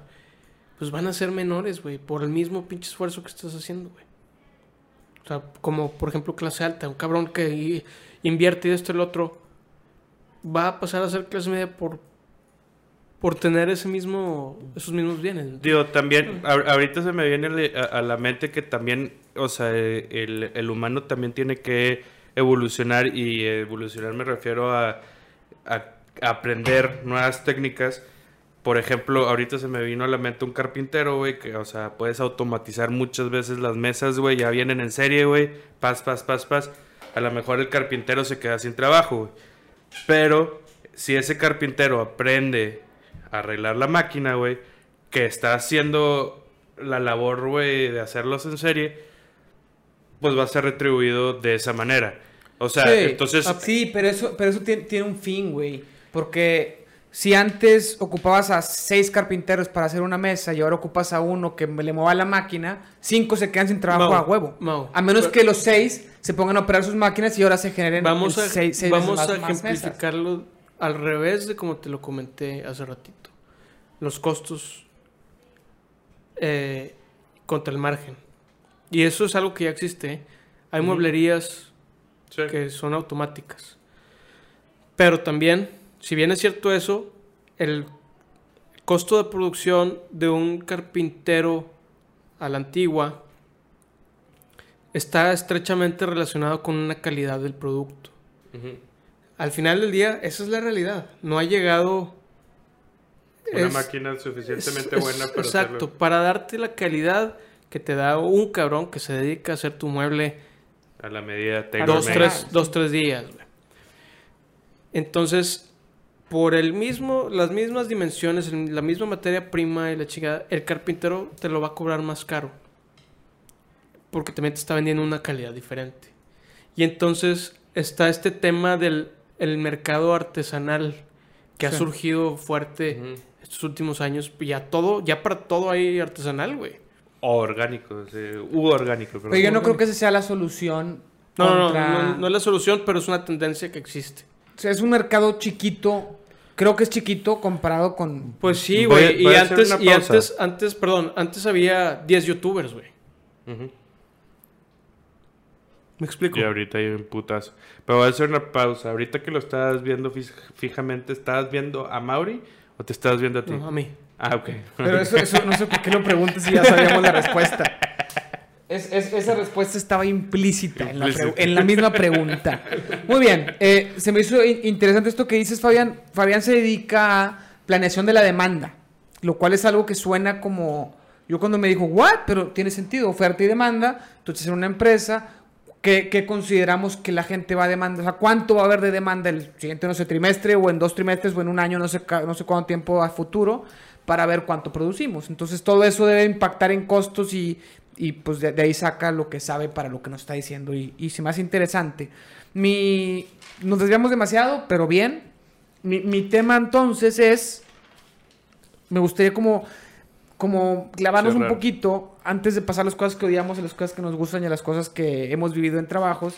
S3: pues van a ser menores, güey, por el mismo pinche esfuerzo que estás haciendo, güey. O sea, como por ejemplo clase alta, un cabrón que invierte y esto y el otro, va a pasar a ser clase media por, por tener ese mismo, esos mismos bienes.
S2: Digo, también, ahorita se me viene a, la mente que también, o sea, el, el, humano también tiene que evolucionar y evolucionar me refiero a, aprender nuevas técnicas por ejemplo, ahorita se me vino a la mente un carpintero, güey, que, o sea, puedes automatizar muchas veces las mesas, güey, ya vienen en serie, güey, pas, pas, pas, pas. A lo mejor el carpintero se queda sin trabajo, güey. Pero si ese carpintero aprende a arreglar la máquina, güey, que está haciendo la labor, güey, de hacerlos en serie, pues va a ser retribuido de esa manera. O sea, entonces...
S1: Ah, sí, pero eso, pero eso tiene, tiene un fin, güey. Porque si antes ocupabas a seis carpinteros para hacer una mesa y ahora ocupas a uno que le mueva la máquina, cinco se quedan sin trabajo a huevo. a menos que los seis se pongan a operar sus máquinas y ahora se generen
S3: vamos a, seis, Vamos a ejemplificarlo al revés de como te lo comenté hace ratito. Los costos eh, contra el margen. Y eso es algo que ya existe. Hay mueblerías que son automáticas. Pero también si bien es cierto eso, el costo de producción de un carpintero a la antigua está estrechamente relacionado con una calidad del producto. Al final del día, esa es la realidad. No ha llegado...
S2: Una máquina suficientemente buena
S3: para Exacto, para darte la calidad que te da un cabrón que se dedica a hacer tu mueble...
S2: A la medida
S3: dos tres, dos, tres días. Entonces, por el mismo, las mismas dimensiones, la misma materia prima y la chica, el carpintero te lo va a cobrar más caro. Porque también te está vendiendo una calidad diferente. Y entonces está este tema del el mercado artesanal que ha surgido fuerte estos últimos años. Ya todo, ya para todo hay artesanal, güey.
S2: Orgánico, u orgánico.
S1: Pero yo no creo que esa sea la solución.
S3: No, no, no, no es la solución, pero es una tendencia que existe.
S1: O sea, es un mercado chiquito creo que es chiquito comparado con.
S3: Pues sí, güey. Y, antes, y antes, antes, perdón, antes había 10 youtubers, güey. ¿Me explico?
S2: Y ahorita hay un putazo. Pero voy a hacer una pausa. Ahorita que lo estás viendo fijamente, ¿estás viendo a Mauri o te estás viendo a ti?
S3: a mí.
S2: Ah, ok.
S1: Pero eso, eso no sé por qué lo preguntes si ya sabíamos la respuesta. Es, esa respuesta estaba implícita, En, la misma pregunta. Muy bien, eh, se me hizo interesante esto que dices, Fabián. Fabián se dedica a planeación de la demanda, lo cual es algo que suena como... Yo cuando me dijo, ¿what? Pero tiene sentido, oferta y demanda, entonces en una empresa, ¿qué, consideramos que la gente va a demandar? O sea, ¿cuánto va a haber de demanda el siguiente, no sé, trimestre o en dos trimestres o en un año, no sé, no sé cuánto tiempo a futuro? Para ver cuánto producimos. Entonces todo eso debe impactar en costos y y pues de, ahí saca lo que sabe para lo que nos está diciendo y, y me hace interesante. Mi, nos desviamos demasiado, pero bien. Mi, mi tema entonces es, me gustaría como, como clavarnos un poquito antes de pasar las cosas que odiamos a las cosas que nos gustan y a las cosas que hemos vivido en trabajos.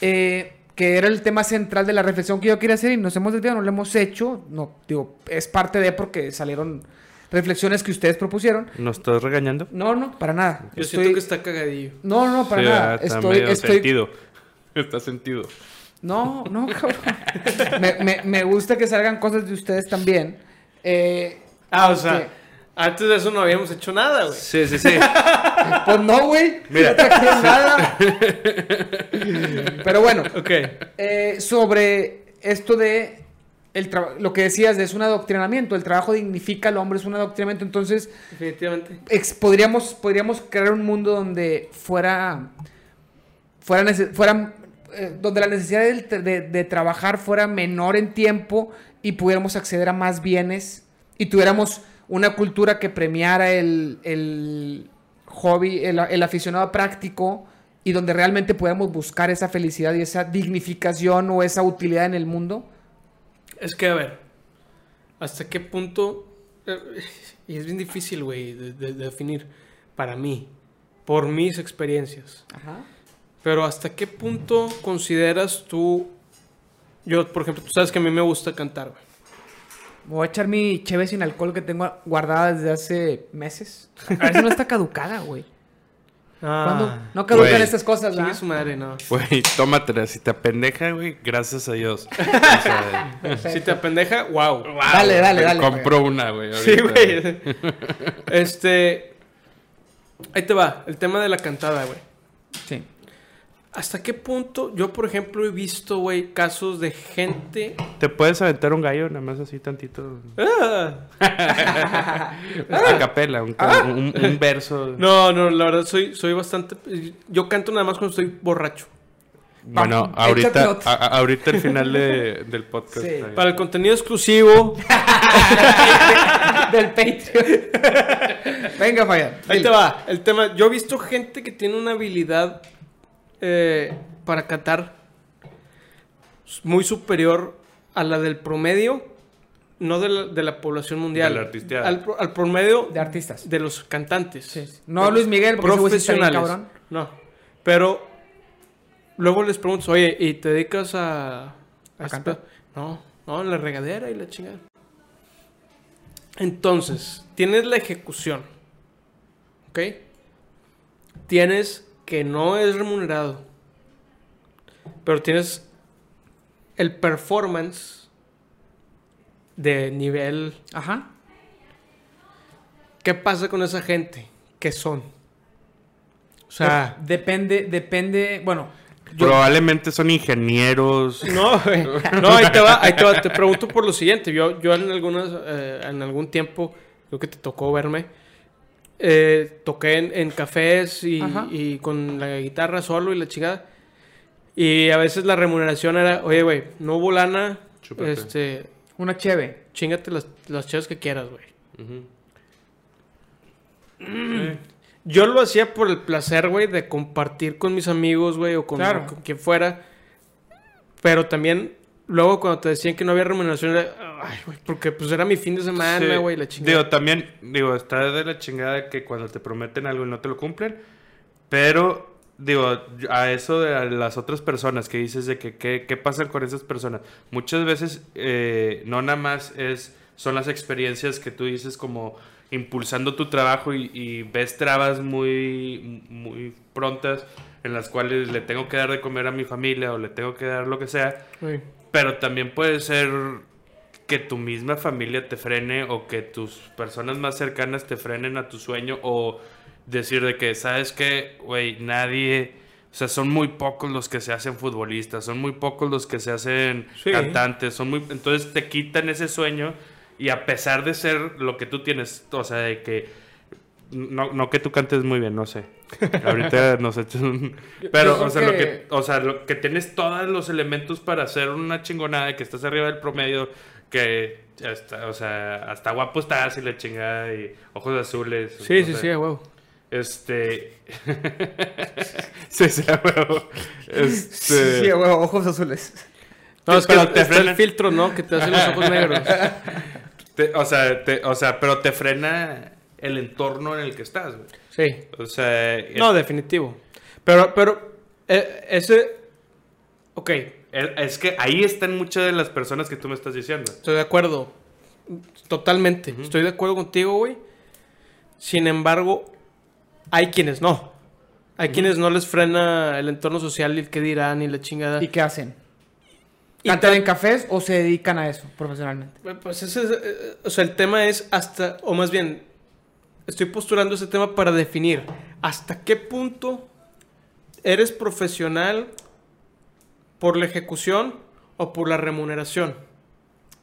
S1: Eh, que era el tema central de la reflexión que yo quería hacer y nos hemos desviado, no lo hemos hecho. No, digo, es parte de porque salieron reflexiones que ustedes propusieron.
S2: ¿No estás regañando?
S1: No, no, para nada.
S3: Yo siento que está cagadillo.
S1: No, no, para nada.
S2: Está estoy, estoy... sentido. Está sentido.
S1: No, no, cabrón. me, me, me, gusta que salgan cosas de ustedes también. Eh,
S3: ah, o sea, antes de eso no habíamos hecho nada, güey.
S2: Sí, sí, sí.
S1: pues no, güey. Mira. No nada. Pero bueno.
S3: Ok.
S1: Eh, sobre esto de lo que decías de es un adoctrinamiento, el trabajo dignifica al hombre, es un adoctrinamiento, entonces...
S3: Definitivamente.
S1: podríamos, podríamos crear un mundo donde fuera... fuera, fuera eh, donde la necesidad de, trabajar fuera menor en tiempo y pudiéramos acceder a más bienes y tuviéramos una cultura que premiara el, hobby, el, el aficionado práctico y donde realmente pudiéramos buscar esa felicidad y esa dignificación o esa utilidad en el mundo
S3: es que, a ver, ¿hasta qué punto? Eh, y es bien difícil, güey, de, definir para mí, por mis experiencias. Ajá. Pero ¿hasta qué punto consideras tú... Yo, por ejemplo, tú sabes que a mí me gusta cantar, güey.
S1: Voy a echar mi cheve sin alcohol que tengo guardada desde hace meses. A ver si no está caducada, güey. Ah, no caducan estas cosas,
S3: ¿no? su madre, no.
S2: Güey, tómatela. Si te apendeja, güey, gracias a Dios.
S3: si te apendeja, wow.
S1: dale, dale, dale.
S2: Compro una, güey.
S3: Sí, güey. este. Ahí te va, el tema de la cantada, güey.
S1: Sí.
S3: ¿Hasta qué punto? Yo, por ejemplo, he visto, güey, casos de gente.
S2: ¿Te puedes aventar un gallo nada más así tantito? Ah. A capela, ah. un, verso.
S3: No, no, la verdad soy, soy bastante. Yo canto nada más cuando estoy borracho.
S2: Bueno, ahorita, ahorita el final del podcast.
S3: Para el contenido exclusivo
S1: del Patreon. Venga, Faya.
S3: Ahí te va. El tema. Yo he visto gente que tiene una habilidad eh, para Qatar muy superior a la del promedio, no de la, población mundial, al, promedio
S1: de artistas,
S3: de los cantantes.
S1: No Luis Miguel,
S3: profesionales. No, pero luego les pregunto, oye, ¿y te dedicas a,
S1: a, cantar?
S3: No, no, en la regadera y la chingada. Entonces, tienes la ejecución, ¿ok? Tienes que no es remunerado, pero tienes el performance de nivel...
S1: Ajá.
S3: ¿Qué pasa con esa gente? ¿Qué son?
S1: O sea... Depende, depende, bueno...
S2: Probablemente son ingenieros.
S3: No, no, ahí te va, ahí te va. Te pregunto por lo siguiente. Yo, yo en algunas, eh, en algún tiempo, creo que te tocó verme eh, toqué en, cafés y, con la guitarra solo y la chingada. Y a veces la remuneración era, oye, güey, no hubo lana. Este,
S1: Una cheve.
S3: Chingate las, las cheves que quieras, güey. Yo lo hacía por el placer, güey, de compartir con mis amigos, güey, o con, con, quien fuera. Pero también luego cuando te decían que no había remuneración, ay, güey, porque pues era mi fin de semana, güey, la chingada.
S2: Digo, también, digo, está de la chingada que cuando te prometen algo y no te lo cumplen, pero, digo, a eso de las otras personas que dices de que qué pasa con esas personas, muchas veces eh, no nada más es, son las experiencias que tú dices como impulsando tu trabajo y, ves trabas muy, muy prontas en las cuales le tengo que dar de comer a mi familia o le tengo que dar lo que sea. Pero también puede ser que tu misma familia te frene o que tus personas más cercanas te frenen a tu sueño o decir de que, ¿sabes qué? Güey, nadie... O sea, son muy pocos los que se hacen futbolistas, son muy pocos los que se hacen cantantes, son muy... Entonces te quitan ese sueño y a pesar de ser lo que tú tienes, o sea, de que no, no que tú cantes muy bien, no sé. Ahorita nos echas un... Pero, o sea, lo que, o sea, lo que tienes todos los elementos para hacer una chingonada, que estás arriba del promedio, que hasta, o sea, hasta guapo estás y la chingada y ojos azules.
S3: Sí, sí, sí, a huevo.
S2: Este. sí, sí, a huevo. Este...
S1: Sí, a huevo, ojos azules.
S3: No, es que te frena el filtro, ¿no? Que te hacen los ojos negros.
S2: o, sea, te, o sea, pero te frena el entorno en el que estás, güey.
S3: Sí.
S2: O sea...
S3: No, definitivo. Pero, pero, eh, ese... Ok.
S2: Es que ahí están muchas de las personas que tú me estás diciendo.
S3: Estoy de acuerdo. Totalmente. Estoy de acuerdo contigo, güey. Sin embargo, hay quienes no. Hay quienes no les frena el entorno social y el que dirán y la chingada.
S1: ¿Y qué hacen? ¿Cantan en cafés o se dedican a eso profesionalmente?
S3: Pues ese es, eh, o sea, el tema es hasta, o más bien, estoy postulando ese tema para definir hasta qué punto eres profesional por la ejecución o por la remuneración.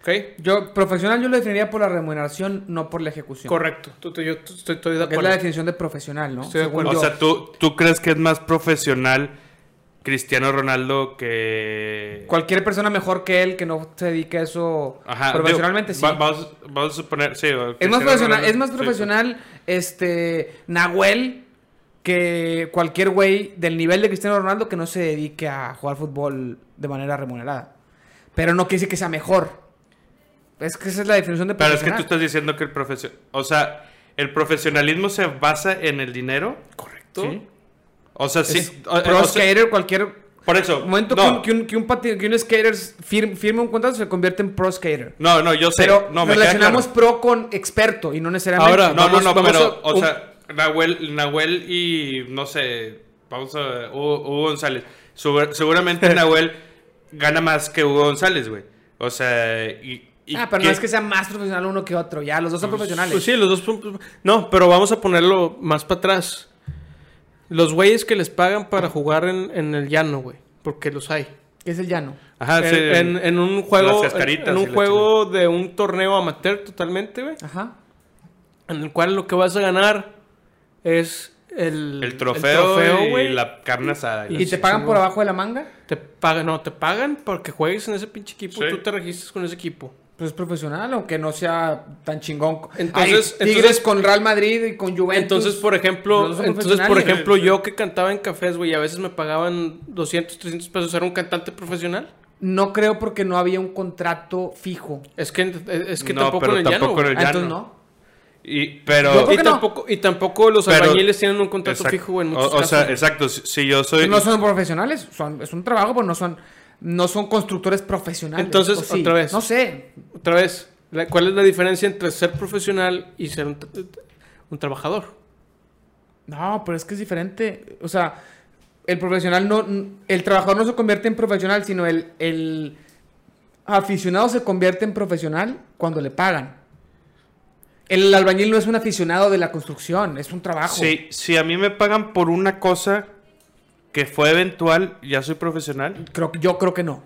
S3: ¿Ok?
S1: Yo, profesional, yo lo definiría por la remuneración, no por la ejecución.
S3: Correcto. yo estoy, de acuerdo.
S1: Es la definición de profesional, ¿no?
S3: Estoy de acuerdo.
S2: O sea, ¿tú, ¿tú crees que es más profesional Cristiano Ronaldo que...
S1: Cualquier persona mejor que él que no se dedique a eso profesionalmente, sí.
S2: vamos, a suponer, sí.
S1: Es más profesional, es más profesional este, Nahuel que cualquier güey del nivel de Cristiano Ronaldo que no se dedique a jugar fútbol de manera remunerada. Pero no quiere decir que sea mejor. Es que esa es la definición de
S2: profesional. Pero es que tú estás diciendo que el profesional... O sea, ¿el profesionalismo se basa en el dinero?
S3: Correcto.
S2: ¿Sí? O sea, sí.
S1: pro skater, cualquier.
S2: Por eso.
S1: momento que, un, que, un, que, un, skater firme, un contrato se convierte en pro skater.
S2: No, no, yo sé.
S1: Pero
S2: no,
S1: relacionamos pro con experto y no necesariamente.
S2: Ahora, no, no, no, pero, o sea. Nahuel, Nahuel y, no sé, vamos a... Hugo, Hugo González. Segura- seguramente Nahuel gana más que Hugo González, güey. O sea, y... y
S1: Ah, pero
S2: que-
S1: no es que sea más profesional uno que otro, ya, los dos son profesionales.
S3: Pues sí, los dos. son- No, pero vamos a ponerlo más para atrás. Los güeyes que les pagan para jugar en, en el llano, güey. Porque los hay.
S1: ¿Qué es el llano?
S2: Ajá,
S3: en,
S2: sí.
S3: en- en un juego.
S2: Las
S3: En, un juego de un torneo amateur totalmente, güey.
S1: Ajá.
S3: En el cual lo que vas a ganar es el,
S2: El trofeo,
S3: trofeo,
S2: y la carne asada.
S1: ¿Y te pagan por abajo de la manga?
S3: Te pagan, no, te pagan porque juegues en ese pinche equipo.
S2: Sí.
S3: Tú te registras con ese equipo.
S1: Pues es profesional, aunque no sea tan chingón.
S3: Entonces-
S1: Hay Tigres
S3: entonces-
S1: con Real Madrid y con Juventus.
S3: Entonces, por ejemplo, entonces, por ejemplo, yo que cantaba en cafés, güey, y a veces me pagaban 200, 300 pesos, ¿era un cantante profesional?
S1: No creo porque no había un contrato fijo.
S3: Es que, es que
S2: No,
S3: tampoco
S2: pero
S3: en el llano,
S2: tampoco en
S3: güey.
S2: el
S1: Ah,
S2: llano.
S1: entonces no.
S2: Y, pero...
S3: Y
S1: no.
S3: tampoco, y tampoco los
S2: Pero-
S3: albañiles tienen un contrato fijo, en
S2: O-
S3: muchos
S2: o,
S3: casos.
S2: sea, exacto. Si, si yo soy...
S1: No son profesionales, son, es un trabajo, pero no son, no son constructores profesionales.
S3: Entonces,
S1: ¿o sí?
S3: otra vez.
S1: No sé.
S3: Otra vez, ¿cuál es la diferencia entre ser profesional y ser un, un trabajador?
S1: No, pero es que es diferente. O sea, el profesional no. El trabajador no se convierte en profesional, sino el, el aficionado se convierte en profesional cuando le pagan. El albañil no es un aficionado de la construcción, es un trabajo.
S2: Si, si a mí me pagan por una cosa que fue eventual, ¿ya soy profesional?
S1: Creo, yo creo que no.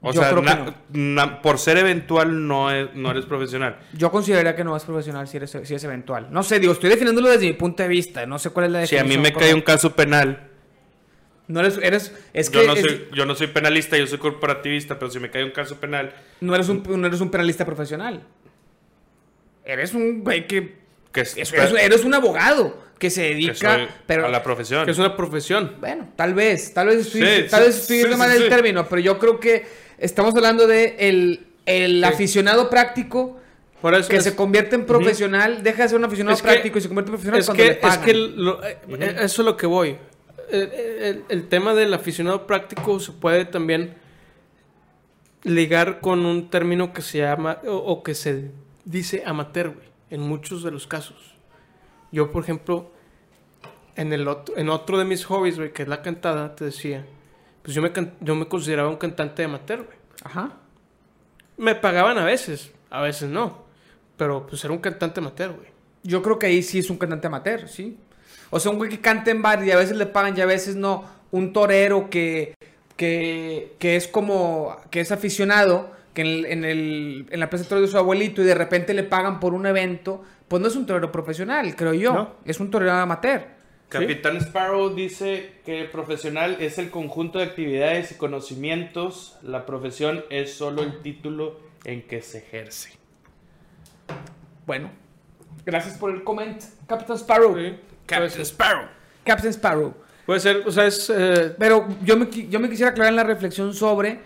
S2: O
S1: Yo
S2: sea,
S1: creo que no.
S2: na- por ser eventual no, es- no eres profesional.
S1: Yo consideraría que no es profesional si, eres, si es eventual. No sé, digo, estoy definiéndolo desde mi punto de vista. No sé cuál es la
S2: Si a
S1: definición.
S2: mí me cae un caso penal,
S1: No eres, eres, es
S2: yo,
S1: que
S2: no
S1: es-
S2: soy, yo no soy penalista, yo soy corporativista, pero si me cae un caso penal,
S1: no eres un, no eres un penalista profesional. Eres un güey que
S2: que es,
S1: Es- eres, eres un abogado que se
S2: que
S1: dedica,
S2: soy
S1: pero
S2: a la profesión.
S3: Que es una profesión.
S1: bueno, tal vez, tal vez estoy,
S2: Sí,
S1: tal
S2: sí,
S1: vez estoy
S2: sí,
S1: mal el
S2: sí.
S1: término, pero yo creo que estamos hablando de el, el
S3: Sí.
S1: aficionado práctico
S3: Por eso
S1: que
S3: es-
S1: se convierte en profesional, deja de ser un aficionado
S3: Es que-
S1: práctico y se convierte en profesional
S3: es
S1: cuando
S3: que,
S1: le
S3: es
S1: pagan.
S3: que lo- eh, eh, eso es lo que voy. El, el- el tema del aficionado práctico se puede también ligar con un término que se llama o, o que se dice amateur, güey, en muchos de los casos. Yo, por ejemplo, en, el otro, en otro de mis hobbies, güey, que es la cantada, te decía, pues yo me, yo me consideraba un cantante amateur, güey.
S1: Ajá.
S3: Me pagaban a veces, a veces no, pero pues era un cantante amateur, güey.
S1: Yo creo que ahí sí es un cantante amateur, sí. O sea, un güey que canta en bar y a veces le pagan y a veces no. Un torero que, que, que es como, que es aficionado, que en, el- en, el, en la plaza de toros de su abuelito y de repente le pagan por un evento, pues no es un torero profesional, creo yo.
S3: No.
S1: Es un torero amateur.
S2: Capitán Sparrow dice que profesional es el conjunto de actividades y conocimientos. La profesión es solo el título en que se ejerce.
S1: Bueno, gracias por el comment, Captain Sparrow.
S3: Sí,
S2: Captain. Sparrow.
S1: Captain Sparrow.
S3: Puede ser, o sea, es... eh,
S1: Pero yo me, yo me quisiera aclarar en la reflexión sobre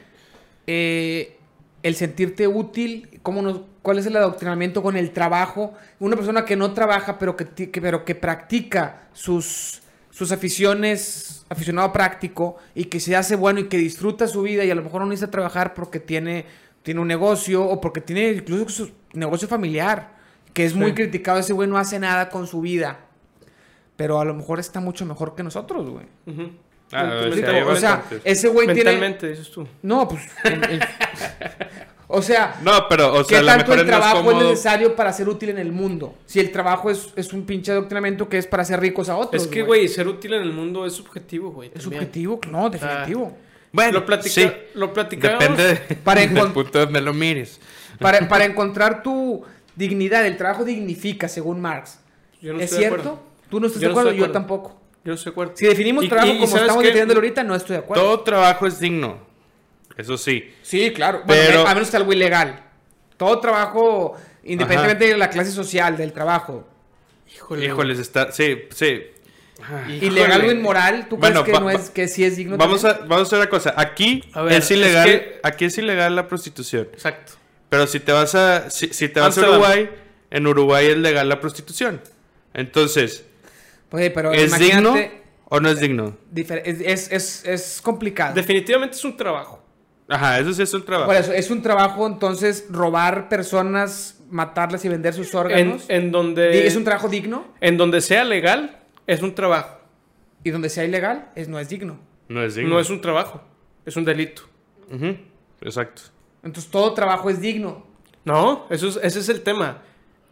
S1: eh, el sentirte útil, cómo nos, cuál es el adoctrinamiento con el trabajo. Una persona que no trabaja, pero que, pero que practica sus, sus aficiones, aficionado práctico, y que se hace bueno y que disfruta su vida y a lo mejor no necesita trabajar porque tiene, tiene un negocio o porque tiene incluso su negocio familiar, que es muy
S3: Sí.
S1: criticado. Ese güey no hace nada con su vida. Pero a lo mejor está mucho mejor que nosotros, güey.
S2: Ah,
S1: o sea, ese güey tiene.
S3: Mentalmente, dices tú.
S1: No, pues. en- en- o sea,
S2: No, pero, o sea,
S1: ¿qué tanto el trabajo es necesario para ser útil en el mundo? Si el trabajo es, es un pinche adoctrinamiento que es para hacer ricos a otros.
S3: Es que, güey, ser útil en el mundo es subjetivo, güey.
S1: Es
S3: también.
S1: subjetivo, no, definitivo.
S2: Bueno,
S3: lo, platica,
S2: sí.
S3: lo platicábamos.
S2: Depende de-
S1: Para
S2: del punto donde lo mires.
S1: Para, para encontrar tu dignidad, el trabajo dignifica, según Marx.
S3: Yo no
S1: ¿Es
S3: estoy de
S1: cierto?
S3: acuerdo.
S1: ¿Tú no estás
S3: Yo
S1: de
S3: no
S1: acuerdo?
S3: estoy de
S1: Yo tampoco.
S3: Yo no estoy de acuerdo.
S1: Si definimos
S3: Y-
S1: trabajo
S3: y-
S1: como
S3: ¿sabes
S1: estamos definiéndolo ahorita, no estoy de acuerdo.
S2: Todo trabajo es digno. Eso sí.
S1: Sí, claro. Bueno,
S2: Pero-
S1: a menos que algo ilegal. Todo trabajo, independientemente de la clase social, del trabajo.
S3: Híjole.
S2: Híjoles, está. Sí, sí.
S3: Híjole.
S1: Ilegal o inmoral, ¿tú
S2: Bueno,
S1: crees que,
S2: va-
S1: no es, que sí es digno?
S2: Vamos
S1: también?
S2: a, vamos a hacer una cosa. Aquí
S3: A ver,
S2: es ilegal.
S3: es que-
S2: Aquí es ilegal la prostitución.
S3: Exacto.
S2: Pero si te vas a. Si, si te vas a. Uruguay, en Uruguay es legal la prostitución. Entonces,
S1: Pues, pero
S2: ¿es digno o no es digno?
S1: difer- es, es, es, es complicado.
S3: Definitivamente es un trabajo.
S2: Ajá, eso sí es un trabajo.
S1: Por eso, es un trabajo entonces robar personas, matarlas y vender sus órganos.
S3: en donde...
S1: ¿Es un trabajo digno?
S3: En donde sea legal, es un trabajo.
S1: Y donde sea ilegal, es, no es digno.
S2: no es digno.
S3: No es un trabajo, es un delito.
S2: Ujú, Exacto.
S1: Entonces todo trabajo es digno.
S3: No, eso es- ese es el tema.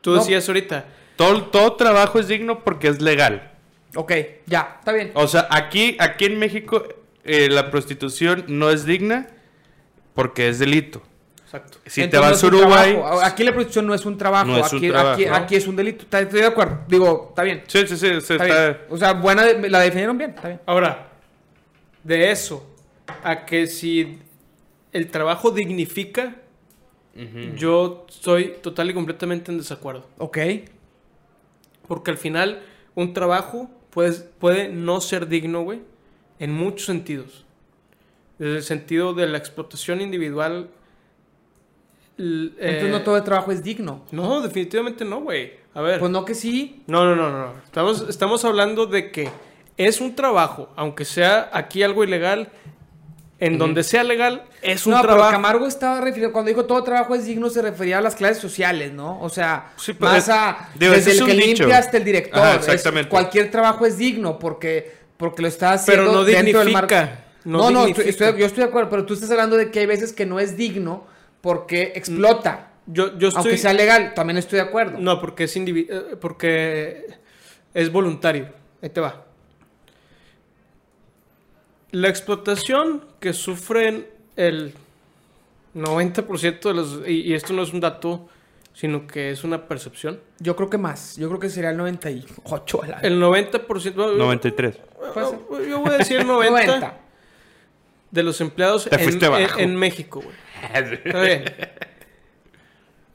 S3: Tú
S1: No.
S3: decías ahorita.
S2: Todo, todo trabajo es digno porque es legal.
S1: Ok, ya, está bien.
S2: O sea, aquí, aquí en México eh, la prostitución no es digna porque es delito.
S3: Exacto.
S2: Si te vas a
S1: no
S2: Uruguay...
S1: trabajo. Aquí la prostitución no es un trabajo.
S2: No es un
S1: aquí,
S2: trabajo,
S1: aquí,
S2: ¿no?
S1: aquí es un delito. Estoy de acuerdo. Digo, está bien.
S2: Sí, sí, sí, sí,
S1: Está
S2: está-
S1: bien. O sea, buena, de- la definieron bien. Está bien.
S3: Ahora, de eso a que si el trabajo dignifica, yo estoy total y completamente en desacuerdo.
S1: Ok.
S3: Porque al final, un trabajo puede, puede no ser digno, güey, en muchos sentidos. Desde el sentido de la explotación individual. l-
S1: Entonces
S3: eh,
S1: no todo el trabajo es digno.
S3: No, definitivamente no, güey. A ver.
S1: Pues no que sí.
S3: No, no, no, no. Estamos, estamos hablando de que es un trabajo, aunque sea aquí algo ilegal, en donde sea legal, es un
S1: no, pero
S3: trabajo.
S1: Camargo estaba refiriendo, cuando dijo todo trabajo es digno, se refería a las clases sociales, ¿no? O sea,
S2: Sí, pero
S1: más a,
S2: digo,
S1: desde el que
S2: dicho.
S1: limpia hasta el director.
S2: Ajá,
S1: Es-
S2: exactamente.
S1: cualquier trabajo es digno porque, porque lo está haciendo
S3: Pero no
S1: dentro del marco.
S3: no
S1: No, no,
S3: dignifica.
S1: estoy- estoy- yo estoy de acuerdo, pero tú estás hablando de que hay veces que no es digno porque explota.
S3: Yo, yo estoy.
S1: Aunque sea legal, también estoy de acuerdo.
S3: No, porque es eh, porque es voluntario. Ahí te va. La explotación que sufren el 90% de los... Y, y esto no es un dato, sino que es una percepción.
S1: Yo creo que más. Yo creo que sería el 98. a la-
S3: El 90%...
S2: 93.
S1: Puede ser.
S3: Yo voy a decir 90,
S1: 90.
S3: de los empleados en, México, güey. Está bien.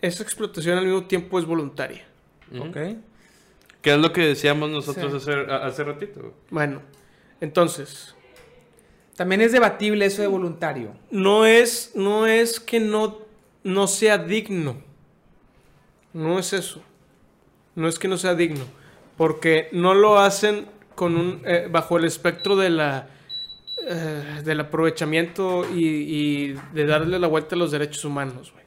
S3: Esa explotación al mismo tiempo es voluntaria.
S1: Ok.
S2: ¿Qué es lo que decíamos nosotros
S1: Sí.
S2: hace, hace ratito?
S3: Bueno, entonces...
S1: También es debatible eso de voluntario.
S3: No es, no es que no, no sea digno. No es eso. No es que no sea digno. Porque no lo hacen con un, eh, bajo el espectro de la, eh, del aprovechamiento y, y de darle la vuelta a los derechos humanos. güey.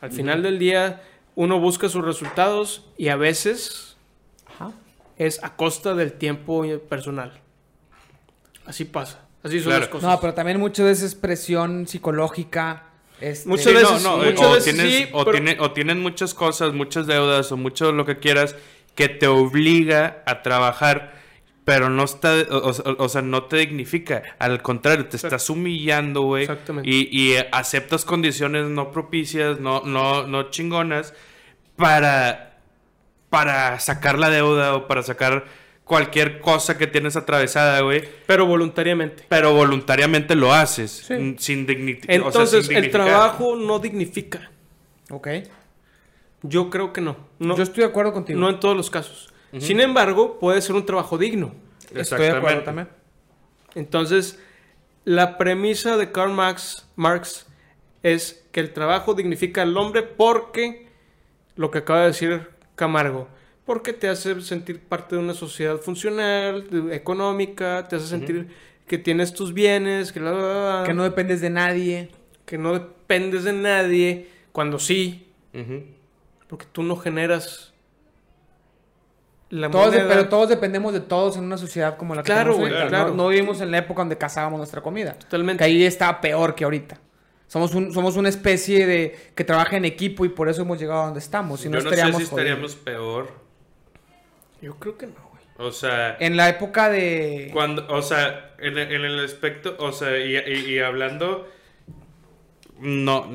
S3: Al final del día, uno busca sus resultados y a veces
S1: Ajá.
S3: es a costa del tiempo personal. Así pasa. Así son
S2: Claro.
S3: las cosas.
S1: No, pero también muchas veces presión psicológica. este,
S3: Muchas
S2: Sí,
S3: veces-
S2: no, no,
S3: muchas
S2: o,
S3: veces
S2: tienes,
S3: sí,
S2: o,
S3: pero-
S2: tiene- o tienen muchas cosas, muchas deudas o mucho lo que quieras que te obliga a trabajar, pero no está, o, o- o sea, no te dignifica. Al contrario, te estás humillando, güey.
S3: Exactamente.
S2: Y, y aceptas condiciones no propicias, no, no, no chingonas, para, para sacar la deuda o para sacar cualquier cosa que tienes atravesada, güey.
S3: Pero voluntariamente.
S2: Pero voluntariamente lo haces,
S1: Sí.
S2: sin dignidad.
S3: Entonces, el trabajo no dignifica.
S1: Ok.
S3: Yo creo que no. No,
S1: Yo estoy de acuerdo contigo.
S3: no en todos los casos. Sin embargo, puede ser un trabajo digno.
S1: estoy de acuerdo también.
S3: Entonces, la premisa de Karl Marx, Marx es que el trabajo dignifica al hombre porque, lo que acaba de decir Camargo, porque te hace sentir parte de una sociedad funcional, de- económica, te hace sentir que tienes tus bienes, que, la, la, la, la,
S1: Que no dependes de nadie.
S3: que no dependes de nadie, cuando sí, porque tú no generas la
S1: Todos de- pero todos dependemos de todos en una sociedad como la que
S3: Claro,
S1: tenemos ahorita.
S3: claro.
S1: No, no vivimos en la época donde cazábamos nuestra comida.
S3: Totalmente.
S1: Que ahí está peor que ahorita. Somos, un, somos una especie de que trabaja en equipo y por eso hemos llegado a donde estamos. Si no,
S2: Yo no sé
S1: estaríamos
S2: si
S1: jodidos.
S2: estaríamos peor.
S3: Yo creo que no, güey.
S2: O sea,
S1: En la época de...
S2: cuando, o sea, en, el- en el aspecto, o sea, y, y- y hablando, no,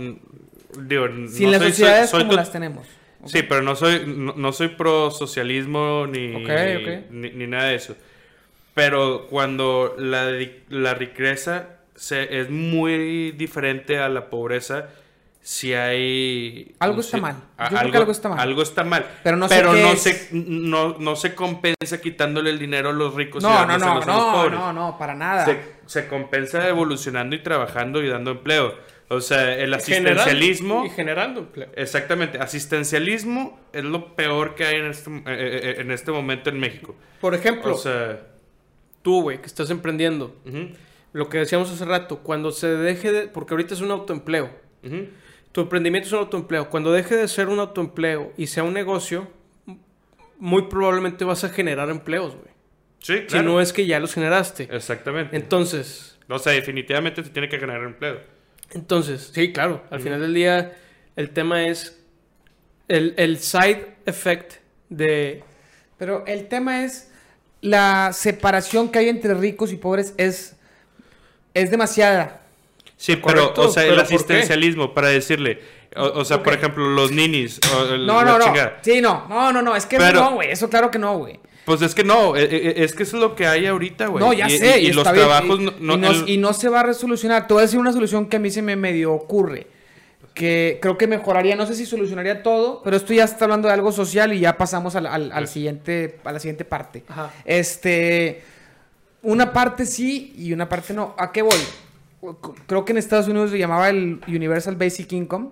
S2: digo,
S1: Sin
S2: no
S1: las
S2: soy-
S1: sociedades
S2: soy
S1: como las tenemos.
S2: Sí, pero no soy, no, no soy pro socialismo ni,
S1: Ok, ok.
S2: ni, ni nada de eso. Pero cuando la, la riqueza se, es muy diferente a la pobreza, si hay...
S1: Algo está mal. Yo creo que algo está mal.
S2: Algo está mal.
S1: Pero no sé qué
S2: no,
S1: es.
S2: se, no, no se compensa quitándole el dinero a los ricos y
S1: No, no, no,
S2: dándoselos a los
S1: no,
S2: pobres.
S1: no, no, para nada.
S2: Se, se compensa evolucionando y trabajando y dando empleo. O sea, el
S3: Generando-
S2: asistencialismo...
S3: Y generando empleo.
S2: Exactamente, asistencialismo es lo peor que hay en este, eh, eh, en este momento en México.
S3: Por ejemplo,
S2: O sea,
S3: tú, güey, que estás emprendiendo.
S2: ujú,
S3: lo que decíamos hace rato, cuando se deje de, porque ahorita es un autoempleo, tu emprendimiento es un autoempleo, cuando deje de ser un autoempleo y sea un negocio, muy probablemente vas a generar empleos, güey.
S2: Sí,
S3: Si no es que ya los generaste.
S2: Exactamente.
S3: Entonces,
S2: o sea, definitivamente se tiene que generar empleo.
S3: entonces, sí, claro, al final del día el tema es el, el side effect de...
S1: Pero el tema es la separación que hay entre ricos y pobres es, es demasiada.
S2: Sí,
S3: Correcto,
S2: pero, o sea, el asistencialismo, para decirle, o, o sea, por ejemplo, los ninis, o el-
S1: No, no, no.
S2: chingada.
S1: Sí, no. No, no, no. Es que
S2: Pero-
S1: no, güey. Eso claro que no, güey.
S2: Pues es que no, eh, eh, es que eso es lo que hay ahorita, güey.
S1: No, ya
S2: Y-
S1: sé.
S2: Y, y los
S1: bien,
S2: trabajos
S1: y,
S2: no... no-
S1: y no,
S2: el-
S1: y no se va a resolucionar. Te voy a decir una solución que a mí se me medio ocurre. Que creo que mejoraría, no sé si solucionaría todo, pero esto ya está hablando de algo social y ya pasamos al, al- al siguiente, a la siguiente parte.
S3: Ajá.
S1: Este, una parte sí y una parte no. ¿A qué voy? Creo que en Estados Unidos se llamaba el Universal Basic Income,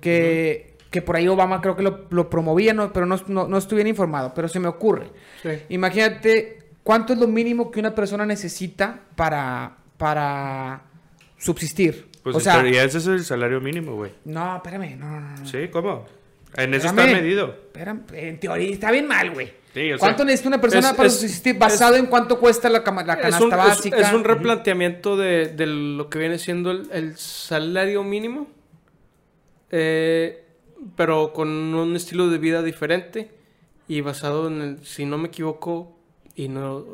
S1: que, que por ahí Obama creo que lo, lo promovía, no, pero no, no, no estoy bien informado, pero se me ocurre.
S3: Sí.
S1: Imagínate cuánto es lo mínimo que una persona necesita para, para subsistir.
S2: Pues
S1: o
S2: en
S1: sea,
S2: teoría ese es el salario mínimo, güey.
S1: no, espérame, no, no, no. no.
S2: Sí, ¿cómo? En eso está medido.
S1: Espérame, en teoría está bien mal, güey.
S2: Sí, o sea,
S1: ¿Cuánto necesita una persona
S3: es-
S1: para
S3: es-
S1: subsistir basado en cuánto cuesta la, cama- la
S3: Es
S1: canasta
S3: un,
S1: básica?
S3: es un replanteamiento de, de lo que viene siendo el, el salario mínimo, eh, pero con un estilo de vida diferente y basado en el, si no me equivoco, y no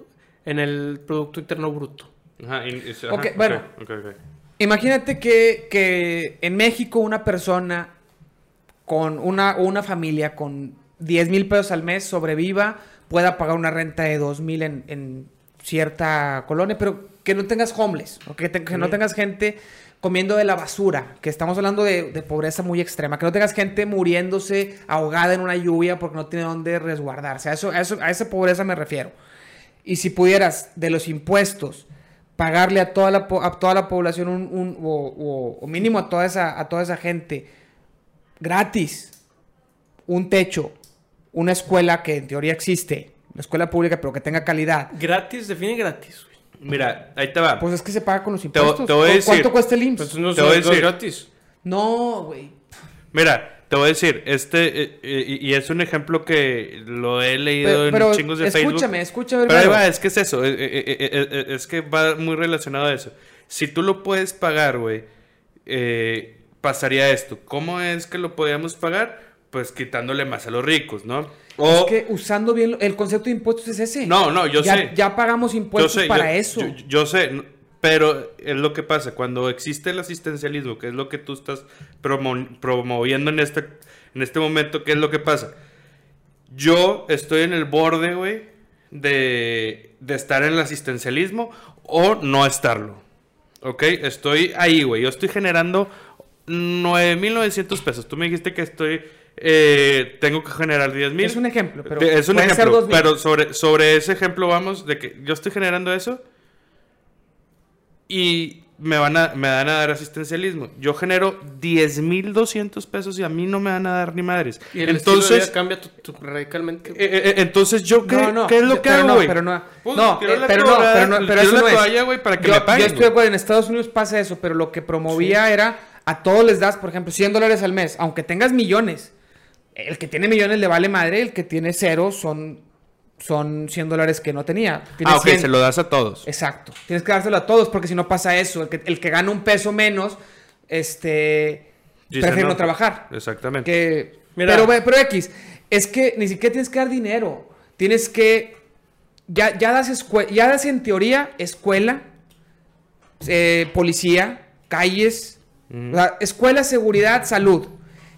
S3: en el Producto Interno Bruto.
S2: Ajá, y- y- ajá,
S1: Ok, bueno. Imagínate que, que en México una persona con una, una familia con 10 mil pesos al mes sobreviva, pueda pagar una renta de 2 mil en, en cierta colonia, pero que no tengas homeless, o que, te- que no tengas gente comiendo de la basura, que estamos hablando de, de pobreza muy extrema, que no tengas gente muriéndose ahogada en una lluvia porque no tiene dónde resguardarse. A, eso, a, eso, a esa pobreza me refiero. Y si pudieras de los impuestos pagarle a toda la, a toda la población un, un- o, o- o mínimo a toda, esa, a toda esa gente gratis un techo, una escuela que en teoría existe, una escuela pública pero que tenga calidad,
S3: Gratis, define gratis. güey.
S2: Mira, ahí te va.
S1: pues es que se paga con los impuestos.
S2: te voy a
S1: ¿Cu-
S2: decir-
S1: ¿Cuánto cuesta el IMSS?
S3: Entonces no,
S2: Te voy a decir-
S3: gratis.
S1: No, güey.
S2: Mira, te voy a decir, este, eh, eh, y y es un ejemplo que lo he leído
S1: Pero,
S2: en
S1: pero
S2: chingos de
S1: escúchame,
S2: Facebook.
S1: escúchame.
S2: Pero ahí va, es que es eso, eh, eh, eh, eh, eh, es que va muy relacionado a eso. Si tú lo puedes pagar, güey, eh, pasaría esto. ¿Cómo es que lo podíamos pagar? Pues quitándole más a los ricos, ¿no? O,
S1: Es que usando bien el concepto de impuestos es ese.
S2: No, no, yo
S1: ya,
S2: sé.
S1: Ya pagamos impuestos
S2: sé,
S1: para
S2: yo-
S1: eso.
S2: Yo, yo sé, pero es lo que pasa. Cuando existe el asistencialismo, que es lo que tú estás promo- promoviendo en este, en este momento, ¿qué es lo que pasa? Yo estoy en el borde, güey, de, de estar en el asistencialismo o no estarlo. ¿Ok? Estoy ahí, güey. Yo estoy generando 9.900 pesos. Tú me dijiste que estoy... eh, tengo que generar 10.000.
S1: es un ejemplo, pero
S2: Es un ejemplo,
S1: 2000.
S2: pero sobre, sobre ese ejemplo vamos, de que yo estoy generando eso y me van a, me van a dar asistencialismo. Yo genero 10.200 pesos y a mí no me van a dar ni madres.
S3: Y el de
S2: entonces,
S3: vida cambia tu- tu- radicalmente.
S2: eh, eh, entonces yo qué,
S1: No, no,
S2: ¿qué es lo que
S1: pero
S2: hago,
S1: no,
S2: güey?
S1: pero no,
S2: Pues,
S1: no, eh,
S2: la
S1: pero no, pero no, pero eso
S2: la
S1: no es.
S2: toalla, güey, para que
S1: yo,
S2: me paguen,
S1: yo estoy de acuerdo, en Estados Unidos pasa eso, pero lo que promovía era a todos les das, por ejemplo, 100 dólares al mes, aunque tengas millones. El que tiene millones le vale madre, el que tiene cero son, son 100 dólares que no tenía. Tiene
S2: Ah, ok,
S1: 100.
S2: se lo das a todos.
S1: Exacto. Tienes que dárselo a todos porque si no pasa eso, el que, el que gana un peso menos, este,
S2: Dice,
S1: prefiere no,
S2: no,
S1: trabajar.
S2: Exactamente.
S1: Que,
S3: Mira.
S1: pero, pero X, es que ni siquiera tienes que dar dinero. Tienes que. Ya, ya, das, ya das en teoría escuela, eh, policía, calles, o sea, escuela, seguridad, salud.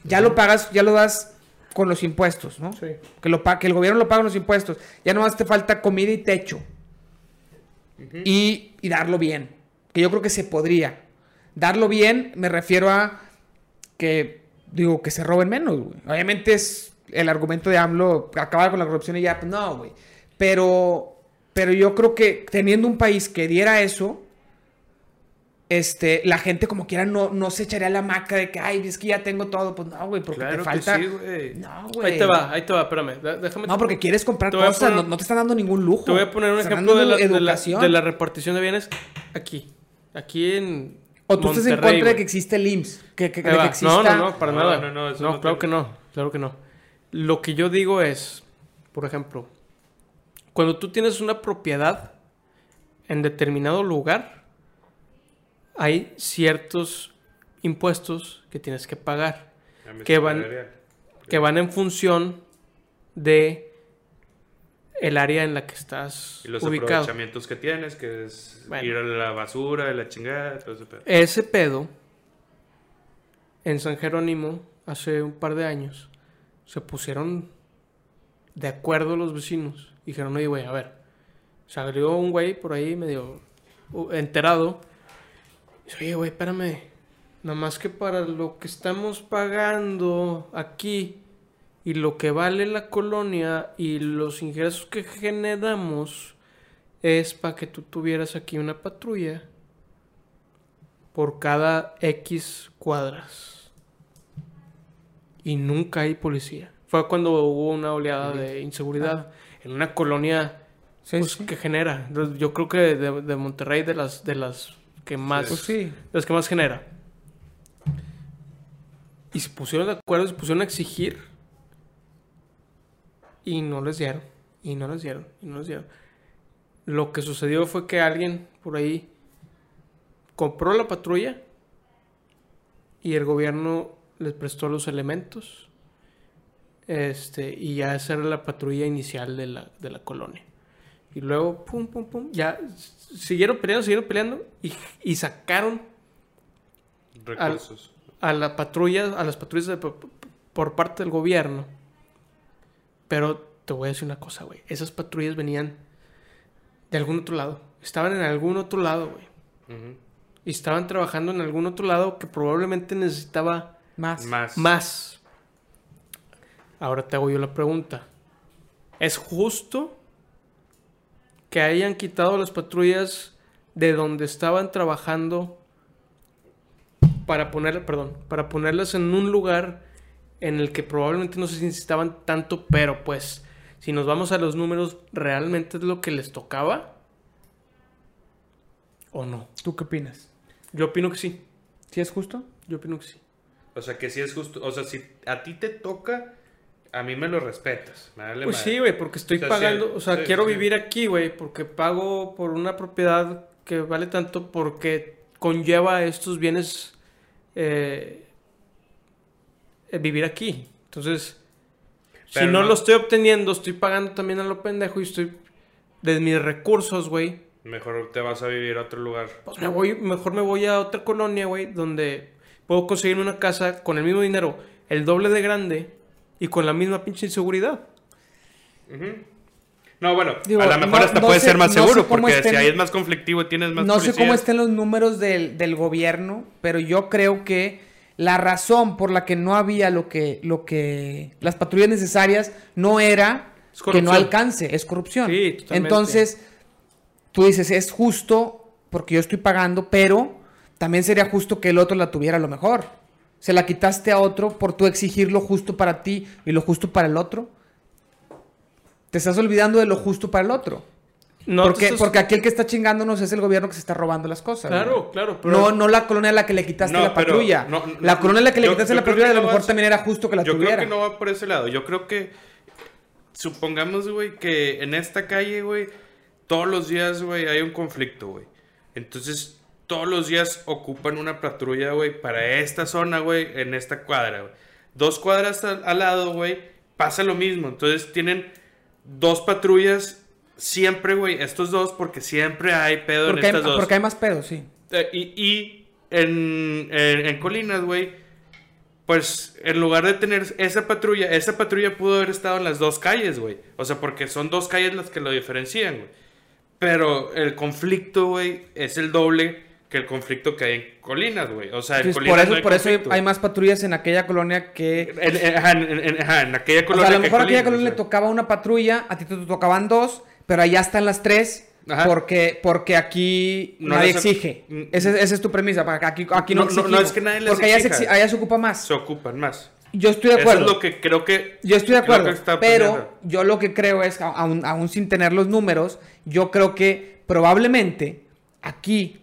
S1: Ya lo pagas, ya lo das con los impuestos, ¿no?
S3: Sí.
S1: Que, lo, que el gobierno lo paga con los impuestos. Ya nomás te falta comida y techo. y, y darlo bien. Que yo creo que se podría. Darlo bien me refiero a que, digo, que se roben menos, güey. Obviamente es el argumento de AMLO, acabar con la corrupción y ya, pues no, güey. Pero, pero yo creo que teniendo un país que diera eso, este, la gente como quiera no, no se echaría la maca de que, ay, es que ya tengo todo. Pues no, güey, porque te falta.
S2: sí, güey.
S1: no, güey.
S3: Ahí te va, ahí te va, espérame. Déjame.
S1: No, porque quieres comprar cosas,
S3: poner-
S1: no, no te están dando ningún lujo.
S3: Te voy a poner un ejemplo de la, de, la,
S1: educación.
S3: de la repartición de bienes aquí. Aquí en.
S1: O tú estás en
S3: Monterrey,
S1: contra de que existe el IMSS. Que, que, de que exista...
S3: No, no, no, para
S2: No,
S3: nada.
S2: no,
S3: No,
S2: no, eso no
S3: claro que no. Claro que no. Lo que yo digo es, por ejemplo, cuando tú tienes una propiedad en determinado lugar, hay ciertos impuestos que tienes que pagar, que van- que van en función de el área en la que estás
S2: Y los
S3: ubicado.
S2: aprovechamientos que tienes, que es
S3: Bueno.
S2: ir a la basura, y la chingada, todo ese pedo.
S3: Ese pedo, en San Jerónimo, hace un par de años, se pusieron de acuerdo los vecinos. Dijeron, oye, güey, a ver. Salió un güey por ahí medio uh, enterado. Dice, oye, güey, espérame. Nada más que para lo que estamos pagando aquí y lo que vale la colonia y los ingresos que generamos es para que tú tuvieras aquí una patrulla por cada X cuadras. Y nunca hay policía. Fue cuando hubo una oleada de inseguridad en una colonia
S1: Sí,
S3: pues,
S1: sí.
S3: que genera. Yo creo que de, de Monterrey de las de las que más
S1: Pues sí.
S3: que más genera. Y se pusieron de acuerdo, se pusieron a exigir. Y no les dieron. Y no les dieron. Y no les dieron. Lo que sucedió fue que alguien por ahí compró la patrulla. Y el gobierno les prestó los elementos. Este, y ya esa era la patrulla inicial de la, de la colonia. Y luego, pum, pum, pum, ya siguieron peleando, siguieron peleando y, y sacaron
S2: Recursos.
S3: a la patrulla, a las patrullas de- por, por parte del gobierno. Pero te voy a decir una cosa, güey. Esas patrullas venían de algún otro lado. Estaban en algún otro lado, güey. Y estaban trabajando en algún otro lado que probablemente necesitaba
S1: Más.
S2: Más.
S3: más. Ahora te hago yo la pregunta. ¿Es justo que hayan quitado las patrullas de donde estaban trabajando para poner, perdón, para ponerlas en un lugar en el que probablemente no se necesitaban tanto, pero pues si nos vamos a los números, ¿realmente es lo que les tocaba? ¿O no?
S1: ¿Tú qué opinas?
S3: Yo opino que sí.
S1: ¿Sí es justo?
S3: Yo opino que sí.
S2: O sea, que si es justo. O sea, si a ti te toca, a mí me lo respetas. Me vale
S3: Pues
S2: madre.
S3: sí, güey, porque estoy
S2: O sea,
S3: pagando,
S2: sí,
S3: o sea,
S2: sí,
S3: quiero
S2: sí.
S3: vivir aquí, güey, porque pago por una propiedad que vale tanto porque conlleva estos bienes eh, eh, vivir aquí. Entonces, si no,
S2: no-
S3: lo estoy obteniendo, estoy pagando también a lo pendejo y estoy de mis recursos, güey.
S2: Mejor te vas a vivir a otro lugar.
S3: Pues me voy, mejor me voy a otra colonia, güey, donde puedo conseguirme una casa con el mismo dinero, el doble de grande y con la misma pinche inseguridad.
S2: No, bueno,
S1: Digo,
S2: a lo mejor
S1: no-
S2: hasta
S1: no
S2: puede
S1: sé-
S2: ser más
S1: no
S2: seguro, porque
S1: estén-
S2: si ahí es más conflictivo y tienes más
S1: No sé cómo estén los números del, del gobierno, pero yo creo que la razón por la que no había lo que, lo que las patrullas necesarias no era que no alcance, es corrupción.
S3: Sí, totalmente.
S1: Entonces, tú dices, es justo porque yo estoy pagando, pero también sería justo que el otro la tuviera a lo mejor. Se la quitaste a otro por tú exigir lo justo para ti y lo justo para el otro. Te estás olvidando de lo justo para el otro.
S3: No
S1: porque,
S3: estás-
S1: porque aquí el que está chingándonos es el gobierno que se está robando las cosas.
S3: Claro,
S1: güey.
S3: claro, pero-
S1: No, no la colonia a la que le quitaste
S2: No,
S1: la patrulla.
S2: no,
S1: la colonia a la que le
S2: yo-
S1: quitaste
S2: yo
S1: la patrulla a lo mejor
S2: vas-
S1: también era justo que la
S2: Yo
S1: tuviera.
S2: creo que no va por ese lado. Yo creo que. Supongamos, güey, que en esta calle, güey, todos los días, güey, hay un conflicto, güey. Entonces, todos los días ocupan una patrulla, güey, para esta zona, güey, en esta cuadra, güey. Dos cuadras al, al lado, güey, pasa lo mismo. Entonces, tienen dos patrullas siempre, güey, estos dos, porque siempre hay pedo
S1: porque,
S2: en
S1: hay,
S2: estas dos.
S1: porque hay más pedos, sí.
S2: Eh, y y en, en, en Colinas, güey, pues en lugar de tener esa patrulla, esa patrulla pudo haber estado en las dos calles, güey. O sea, porque son dos calles las que lo diferencian, güey. Pero el conflicto, güey, es el doble que el conflicto que hay en Colinas, güey. O sea, en
S1: Entonces,
S2: Colinas
S1: por eso,
S2: no hay
S1: por eso hay, más patrullas en aquella colonia que...
S2: En, ajá, aquella
S1: O
S2: colonia
S1: sea, a lo mejor a aquella colonia le
S2: o
S1: tocaba una patrulla, a ti te tocaban dos, pero allá están las tres. Porque, porque aquí nadie exige. Mm, esa, es tu premisa. Aquí, aquí no,
S2: no, no, es que nadie les
S1: Porque allá se, allá se, ocupa más.
S2: Se ocupan más.
S1: Yo estoy de acuerdo.
S2: Eso es lo que creo que.
S1: Yo estoy de acuerdo. Pero yo lo que creo es, aún, aún sin tener los números, yo creo que probablemente aquí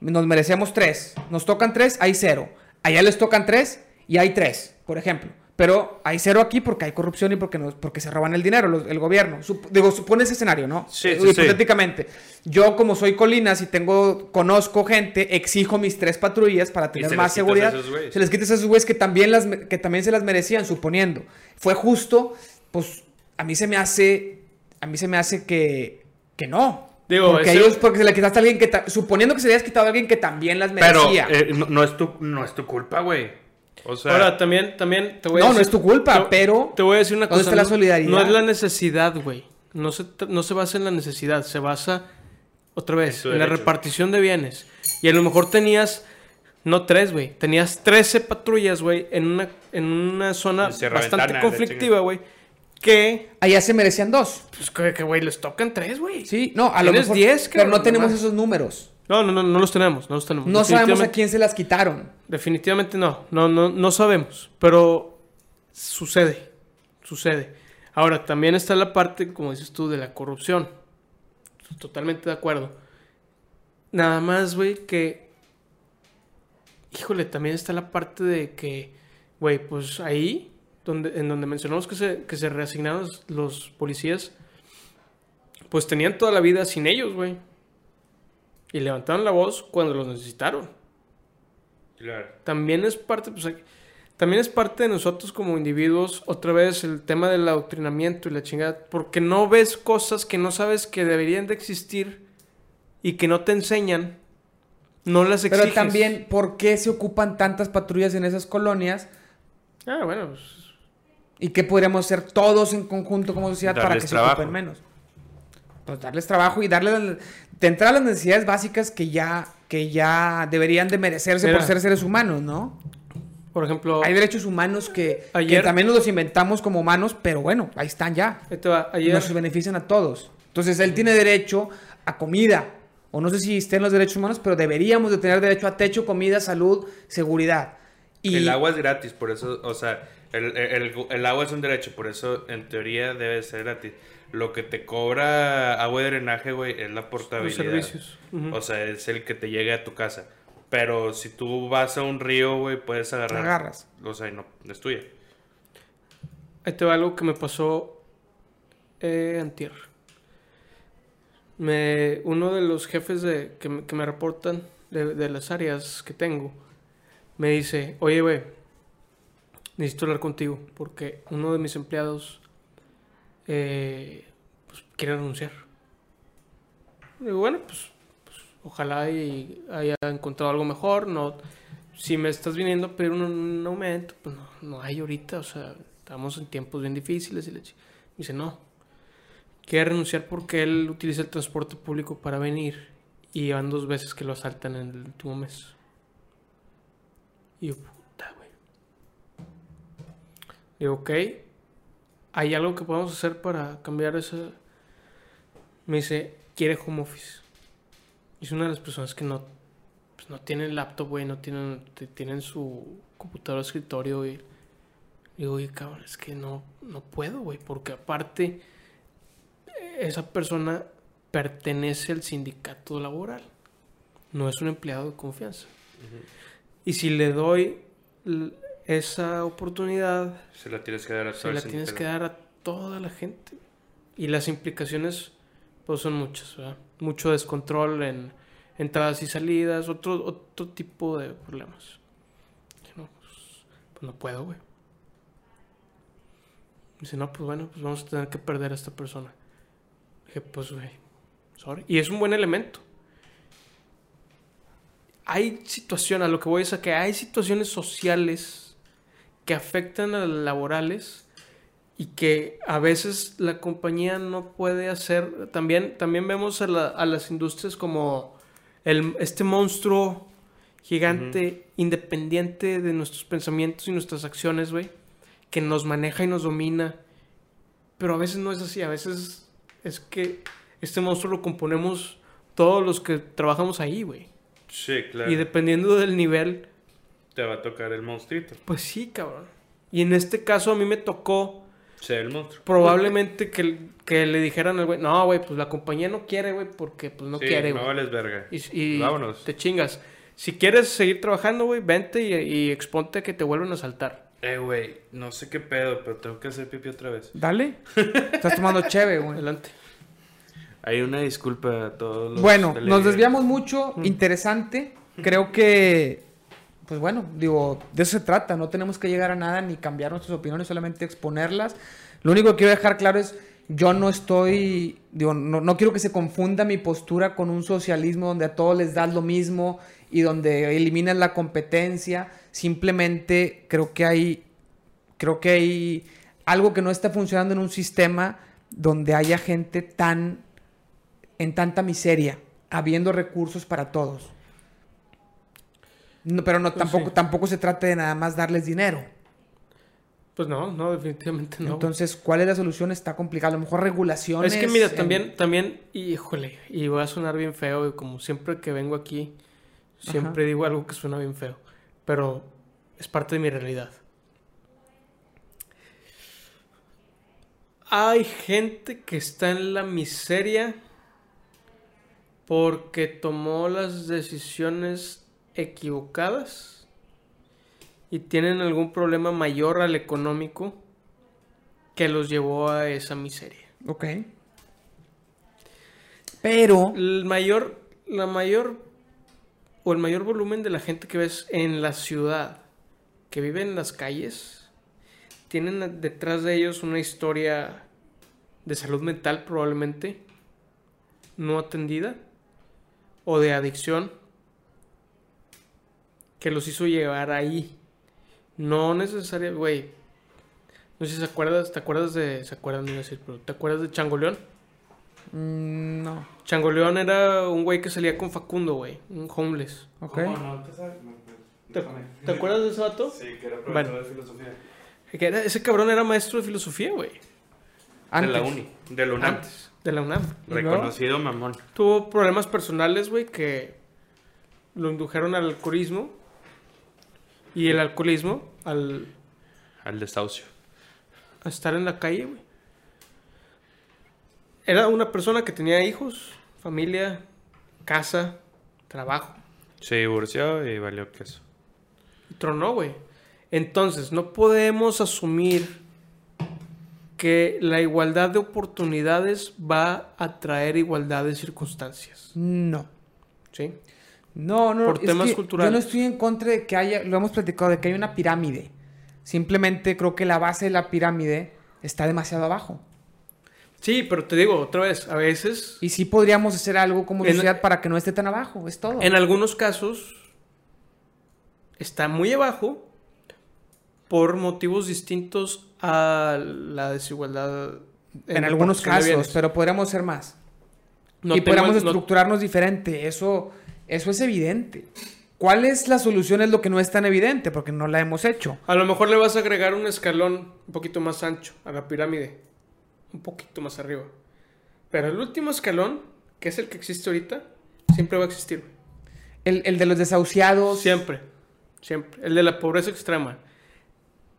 S1: nos merecemos tres. Nos tocan tres, hay cero. Allá les tocan tres y hay tres, por ejemplo. Pero hay cero aquí porque hay corrupción y porque, no, porque se roban el dinero, el gobierno. digo, supone ese escenario, ¿no?
S2: Sí, sí,
S1: Hipotéticamente. Yo, como soy Colinas y tengo, conozco gente, exijo mis tres patrullas para tener más seguridad. Se les quita a esos güeyes que también, las, que también se las merecían, suponiendo. Fue justo, pues a mí se me hace, a mí se me hace que, que no. Digo, porque ellos, porque se le quitaste a alguien que, suponiendo que se le hayas quitado a alguien que también las merecía.
S2: Pero eh, no, es tu, no es tu culpa, güey.
S3: Ahora, también, también
S1: te voy a no, decir... No, no es tu culpa, pero...
S3: Te voy a decir una cosa.
S1: Está la solidaridad?
S3: No, es la necesidad, güey. No se, no se basa en la necesidad, se basa, otra vez, en, la repartición de bienes. Y a lo mejor tenías, no tres, güey, tenías 13 patrullas, güey, en una, en una zona bastante conflictiva, güey. Que...
S1: Allá se merecían dos.
S3: Pues que, güey, les tocan tres, güey.
S1: Sí, no, a lo mejor... 10, Pero no tenemos esos números.
S3: No, no, no, no los tenemos, no los tenemos.
S1: No sabemos a quién se las quitaron.
S3: Definitivamente no, no, no, no sabemos, pero sucede, sucede. Ahora, también está la parte, como dices tú, de la corrupción. Totalmente de acuerdo. Nada más, güey, que... Híjole, también está la parte de que, güey, pues ahí, donde, en donde mencionamos que se, que se reasignaron los policías, pues tenían toda la vida sin ellos, güey. Y levantaron la voz cuando los necesitaron.
S2: Claro.
S3: También es parte, pues, también es parte de nosotros como individuos, otra vez el tema del adoctrinamiento y la chingada, porque no ves cosas que no sabes que deberían de existir y que no te enseñan, no las exiges.
S1: Pero también, ¿por qué se ocupan tantas patrullas en esas colonias?
S3: Ah, bueno, pues...
S1: ¿Y qué podríamos hacer todos en conjunto como sociedad para que se ocupen menos? Pues darles trabajo y darles de entrada las necesidades básicas que ya, que ya deberían de merecerse por ser seres humanos, ¿no?
S3: Por ejemplo...
S1: Hay derechos humanos que, también nos los inventamos como humanos, pero bueno, ahí están ya.
S3: Ayer...
S1: Nos benefician a todos. Entonces, él tiene derecho a comida. O no sé si estén los derechos humanos, pero deberíamos de tener derecho a techo, comida, salud, seguridad.
S2: Y... El agua es gratis, por eso, o sea, el, el agua es un derecho, por eso en teoría debe ser gratis lo que te cobra agua de drenaje, güey, es la portabilidad. Los servicios. O sea, es el que te llegue a tu casa. Pero si tú vas a un río, güey, puedes agarrar.
S1: Agarras.
S2: O sea, no, es tuya.
S3: Ahí te va algo que me pasó eh, antier. Me, uno de los jefes de, que, me, reportan de, de, las áreas que tengo me dice, oye, güey, necesito hablar contigo porque uno de mis empleados eh, pues, quiere renunciar. Bueno, pues, pues, ojalá y haya encontrado algo mejor. No, si me estás viniendo a pedir un, aumento, pues no, no, hay ahorita. O sea, estamos en tiempos bien difíciles. Y le dice, no, quiere renunciar porque él utiliza el transporte público para venir y van dos veces que lo asaltan en el último mes. Y yo. Digo, ok, ¿hay algo que podamos hacer para cambiar eso? Me dice, quiere home office. Es una de las personas que no, pues no tienen laptop, güey, no tienen, tienen su computadora escritorio, y Digo, oye, cabrón, es que no, no puedo, güey, porque aparte esa persona pertenece al sindicato laboral, no es un empleado de confianza. Y si le doy esa oportunidad...
S2: Se la tienes que dar a
S3: Se la tienes que dar a toda la gente. Y las implicaciones, pues son muchas, ¿verdad? Mucho descontrol en entradas y salidas, otro, otro tipo de problemas. No, pues, pues no puedo, güey. Dice, no, pues bueno, pues vamos a tener que perder a esta persona. Dije, pues, güey, sorry. Y es un buen elemento hay situaciones, a lo que voy es a que hay situaciones sociales que afectan a las laborales y que a veces la compañía no puede hacer. También, también vemos a, las industrias como el, este monstruo gigante, independiente de nuestros pensamientos y nuestras acciones, güey, que nos maneja y nos domina. Pero a veces no es así, a veces es que este monstruo lo componemos todos los que trabajamos ahí, güey.
S2: Sí, claro.
S3: Y dependiendo del nivel,
S2: te va a tocar el monstruito.
S3: Pues sí, cabrón. Y en este caso a mí me tocó
S2: ser el monstruo.
S3: Probablemente que, que le dijeran al güey, no, güey, pues la compañía no quiere, güey, porque pues no quiere, güey.
S2: No vales verga.
S3: Y, Vámonos. te chingas. Si quieres seguir trabajando, güey, vente y, y exponte que te vuelven a saltar.
S2: Eh, güey, no sé qué pedo, pero tengo que hacer pipi otra vez.
S1: Dale. Estás tomando cheve, güey.
S3: Adelante.
S2: Hay una disculpa a todos los
S1: Bueno, nos desviamos mucho. Mm. Interesante. Creo que, pues bueno, digo, de eso se trata. No tenemos que llegar a nada ni cambiar nuestras opiniones, solamente exponerlas. Lo único que quiero dejar claro es, yo no estoy, digo, no, quiero que se confunda mi postura con un socialismo donde a todos les das lo mismo y donde eliminan la competencia. Simplemente creo que hay, creo que hay algo que no está funcionando en un sistema donde haya gente tan, en tanta miseria, habiendo recursos para todos. Pero no, pues tampoco, tampoco se trata de nada más darles dinero.
S3: Pues no, no, definitivamente no.
S1: Entonces, ¿cuál es la solución? Está complicado. A lo mejor regulaciones.
S3: Es que mira, también, también, híjole, y voy a sonar bien feo, y como siempre que vengo aquí, Siempre digo algo que suena bien feo, pero es parte de mi realidad. Hay gente que está en la miseria porque tomó las decisiones equivocadas y tienen algún problema mayor al económico que los llevó a esa miseria.
S1: Ok. Pero...
S3: El mayor, la mayor o el mayor volumen de la gente que ves en la ciudad, que vive en las calles, tienen detrás de ellos una historia de salud mental probablemente no atendida o de adicción que los hizo llegar ahí. No necesariamente, güey. No sé si se acuerdas, ¿te acuerdas de, se acuerdan de decir, pero ¿te acuerdas de Changoleón?
S1: Mm, no.
S3: Changoleón era un güey que salía con Facundo, güey. Un homeless.
S1: Ok.
S3: no? ¿Te, acuerdas de ese vato?
S2: Sí, que era profesor de filosofía.
S3: ese cabrón era maestro de filosofía, güey.
S2: De la uni. De la UNAM.
S3: De la UNAM.
S2: Reconocido mamón.
S3: Tuvo problemas personales, güey, que lo indujeron al alcoholismo. Y el alcoholismo al...
S2: Al desahucio.
S3: A estar en la calle, güey. Era una persona que tenía hijos, familia, casa, trabajo.
S2: Se divorció y valió queso.
S3: Y tronó, güey. Entonces, no podemos asumir que la igualdad de oportunidades va a traer igualdad de circunstancias.
S1: No.
S3: ¿Sí?
S1: No, no.
S3: Por temas culturales.
S1: Yo no estoy en contra de que haya, lo hemos platicado, de que hay una pirámide. Simplemente creo que la base de la pirámide está demasiado abajo.
S3: Sí, pero te digo otra vez, a veces...
S1: Y sí podríamos hacer algo como sociedad para que no esté tan abajo, es todo.
S3: En algunos casos está muy abajo por motivos distintos a la desigualdad.
S1: En, algunos casos, pero podríamos ser más. y podríamos estructurarnos diferente, eso, eso es evidente. ¿Cuál es la solución? Es lo que no es tan evidente, porque no la hemos hecho.
S3: A lo mejor le vas a agregar un escalón un poquito más ancho a la pirámide un poquito más arriba. Pero el último escalón, que es el que existe ahorita, siempre va a existir.
S1: El, de los desahuciados.
S3: Siempre, siempre. El de la pobreza extrema.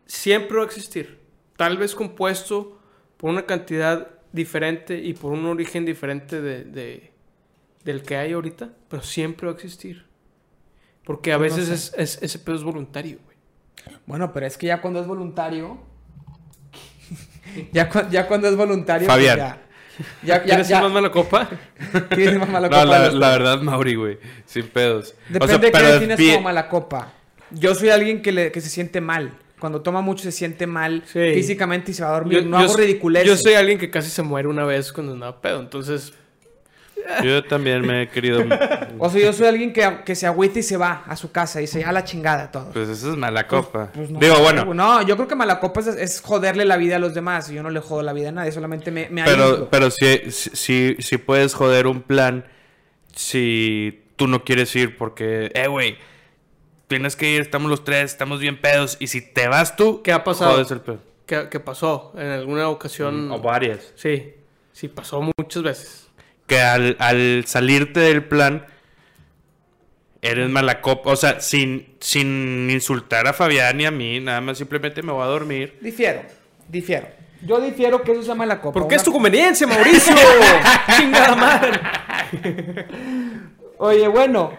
S3: Siempre va a existir. Tal vez compuesto por una cantidad diferente y por un origen diferente de, del que hay ahorita, pero siempre va a existir. Porque a pues veces es, ese pedo es voluntario, güey.
S1: Bueno, pero es que ya cuando es voluntario, ya, ya cuando es voluntario.
S2: Pues Fabián. ya,
S3: ya, ¿Quieres más mala copa?
S1: ¿Tienes más
S2: mala copa? No, la, verdad, Mauri, güey. Sin pedos.
S1: Depende de qué defines como mala copa. Yo soy alguien que, le, que se siente mal. Cuando toma mucho se siente mal físicamente y se va a dormir. no hago ridiculez.
S3: Yo soy alguien que casi se muere una vez cuando andaba pedo. Entonces,
S2: yo también me he querido.
S1: o sea, yo soy alguien que, que se agüita y se va a su casa y se a la chingada todo.
S2: Pues eso es mala pues, copa. Pues Digo, bueno.
S1: No, yo creo que mala copa es, joderle la vida a los demás. Y yo no le jodo la vida a nadie, solamente me, me
S2: Pero, pero si, si, si puedes joder un plan si tú no quieres ir porque, eh, güey, tienes que ir, estamos los tres, estamos bien pedos. Y si te vas tú,
S3: ¿qué ha pasado? El ¿Qué, ¿Qué pasó? ¿En alguna ocasión?
S2: O varias.
S3: Sí, sí, pasó muchas veces.
S2: Que al, al salirte del plan eres mala copa. O sea, sin, sin insultar a Fabián y a mí, nada más simplemente me voy a dormir.
S1: Difiero, difiero. Yo difiero que eso sea mala copa.
S3: Porque es tu conveniencia, Mauricio. Chingada madre.
S1: Oye, bueno,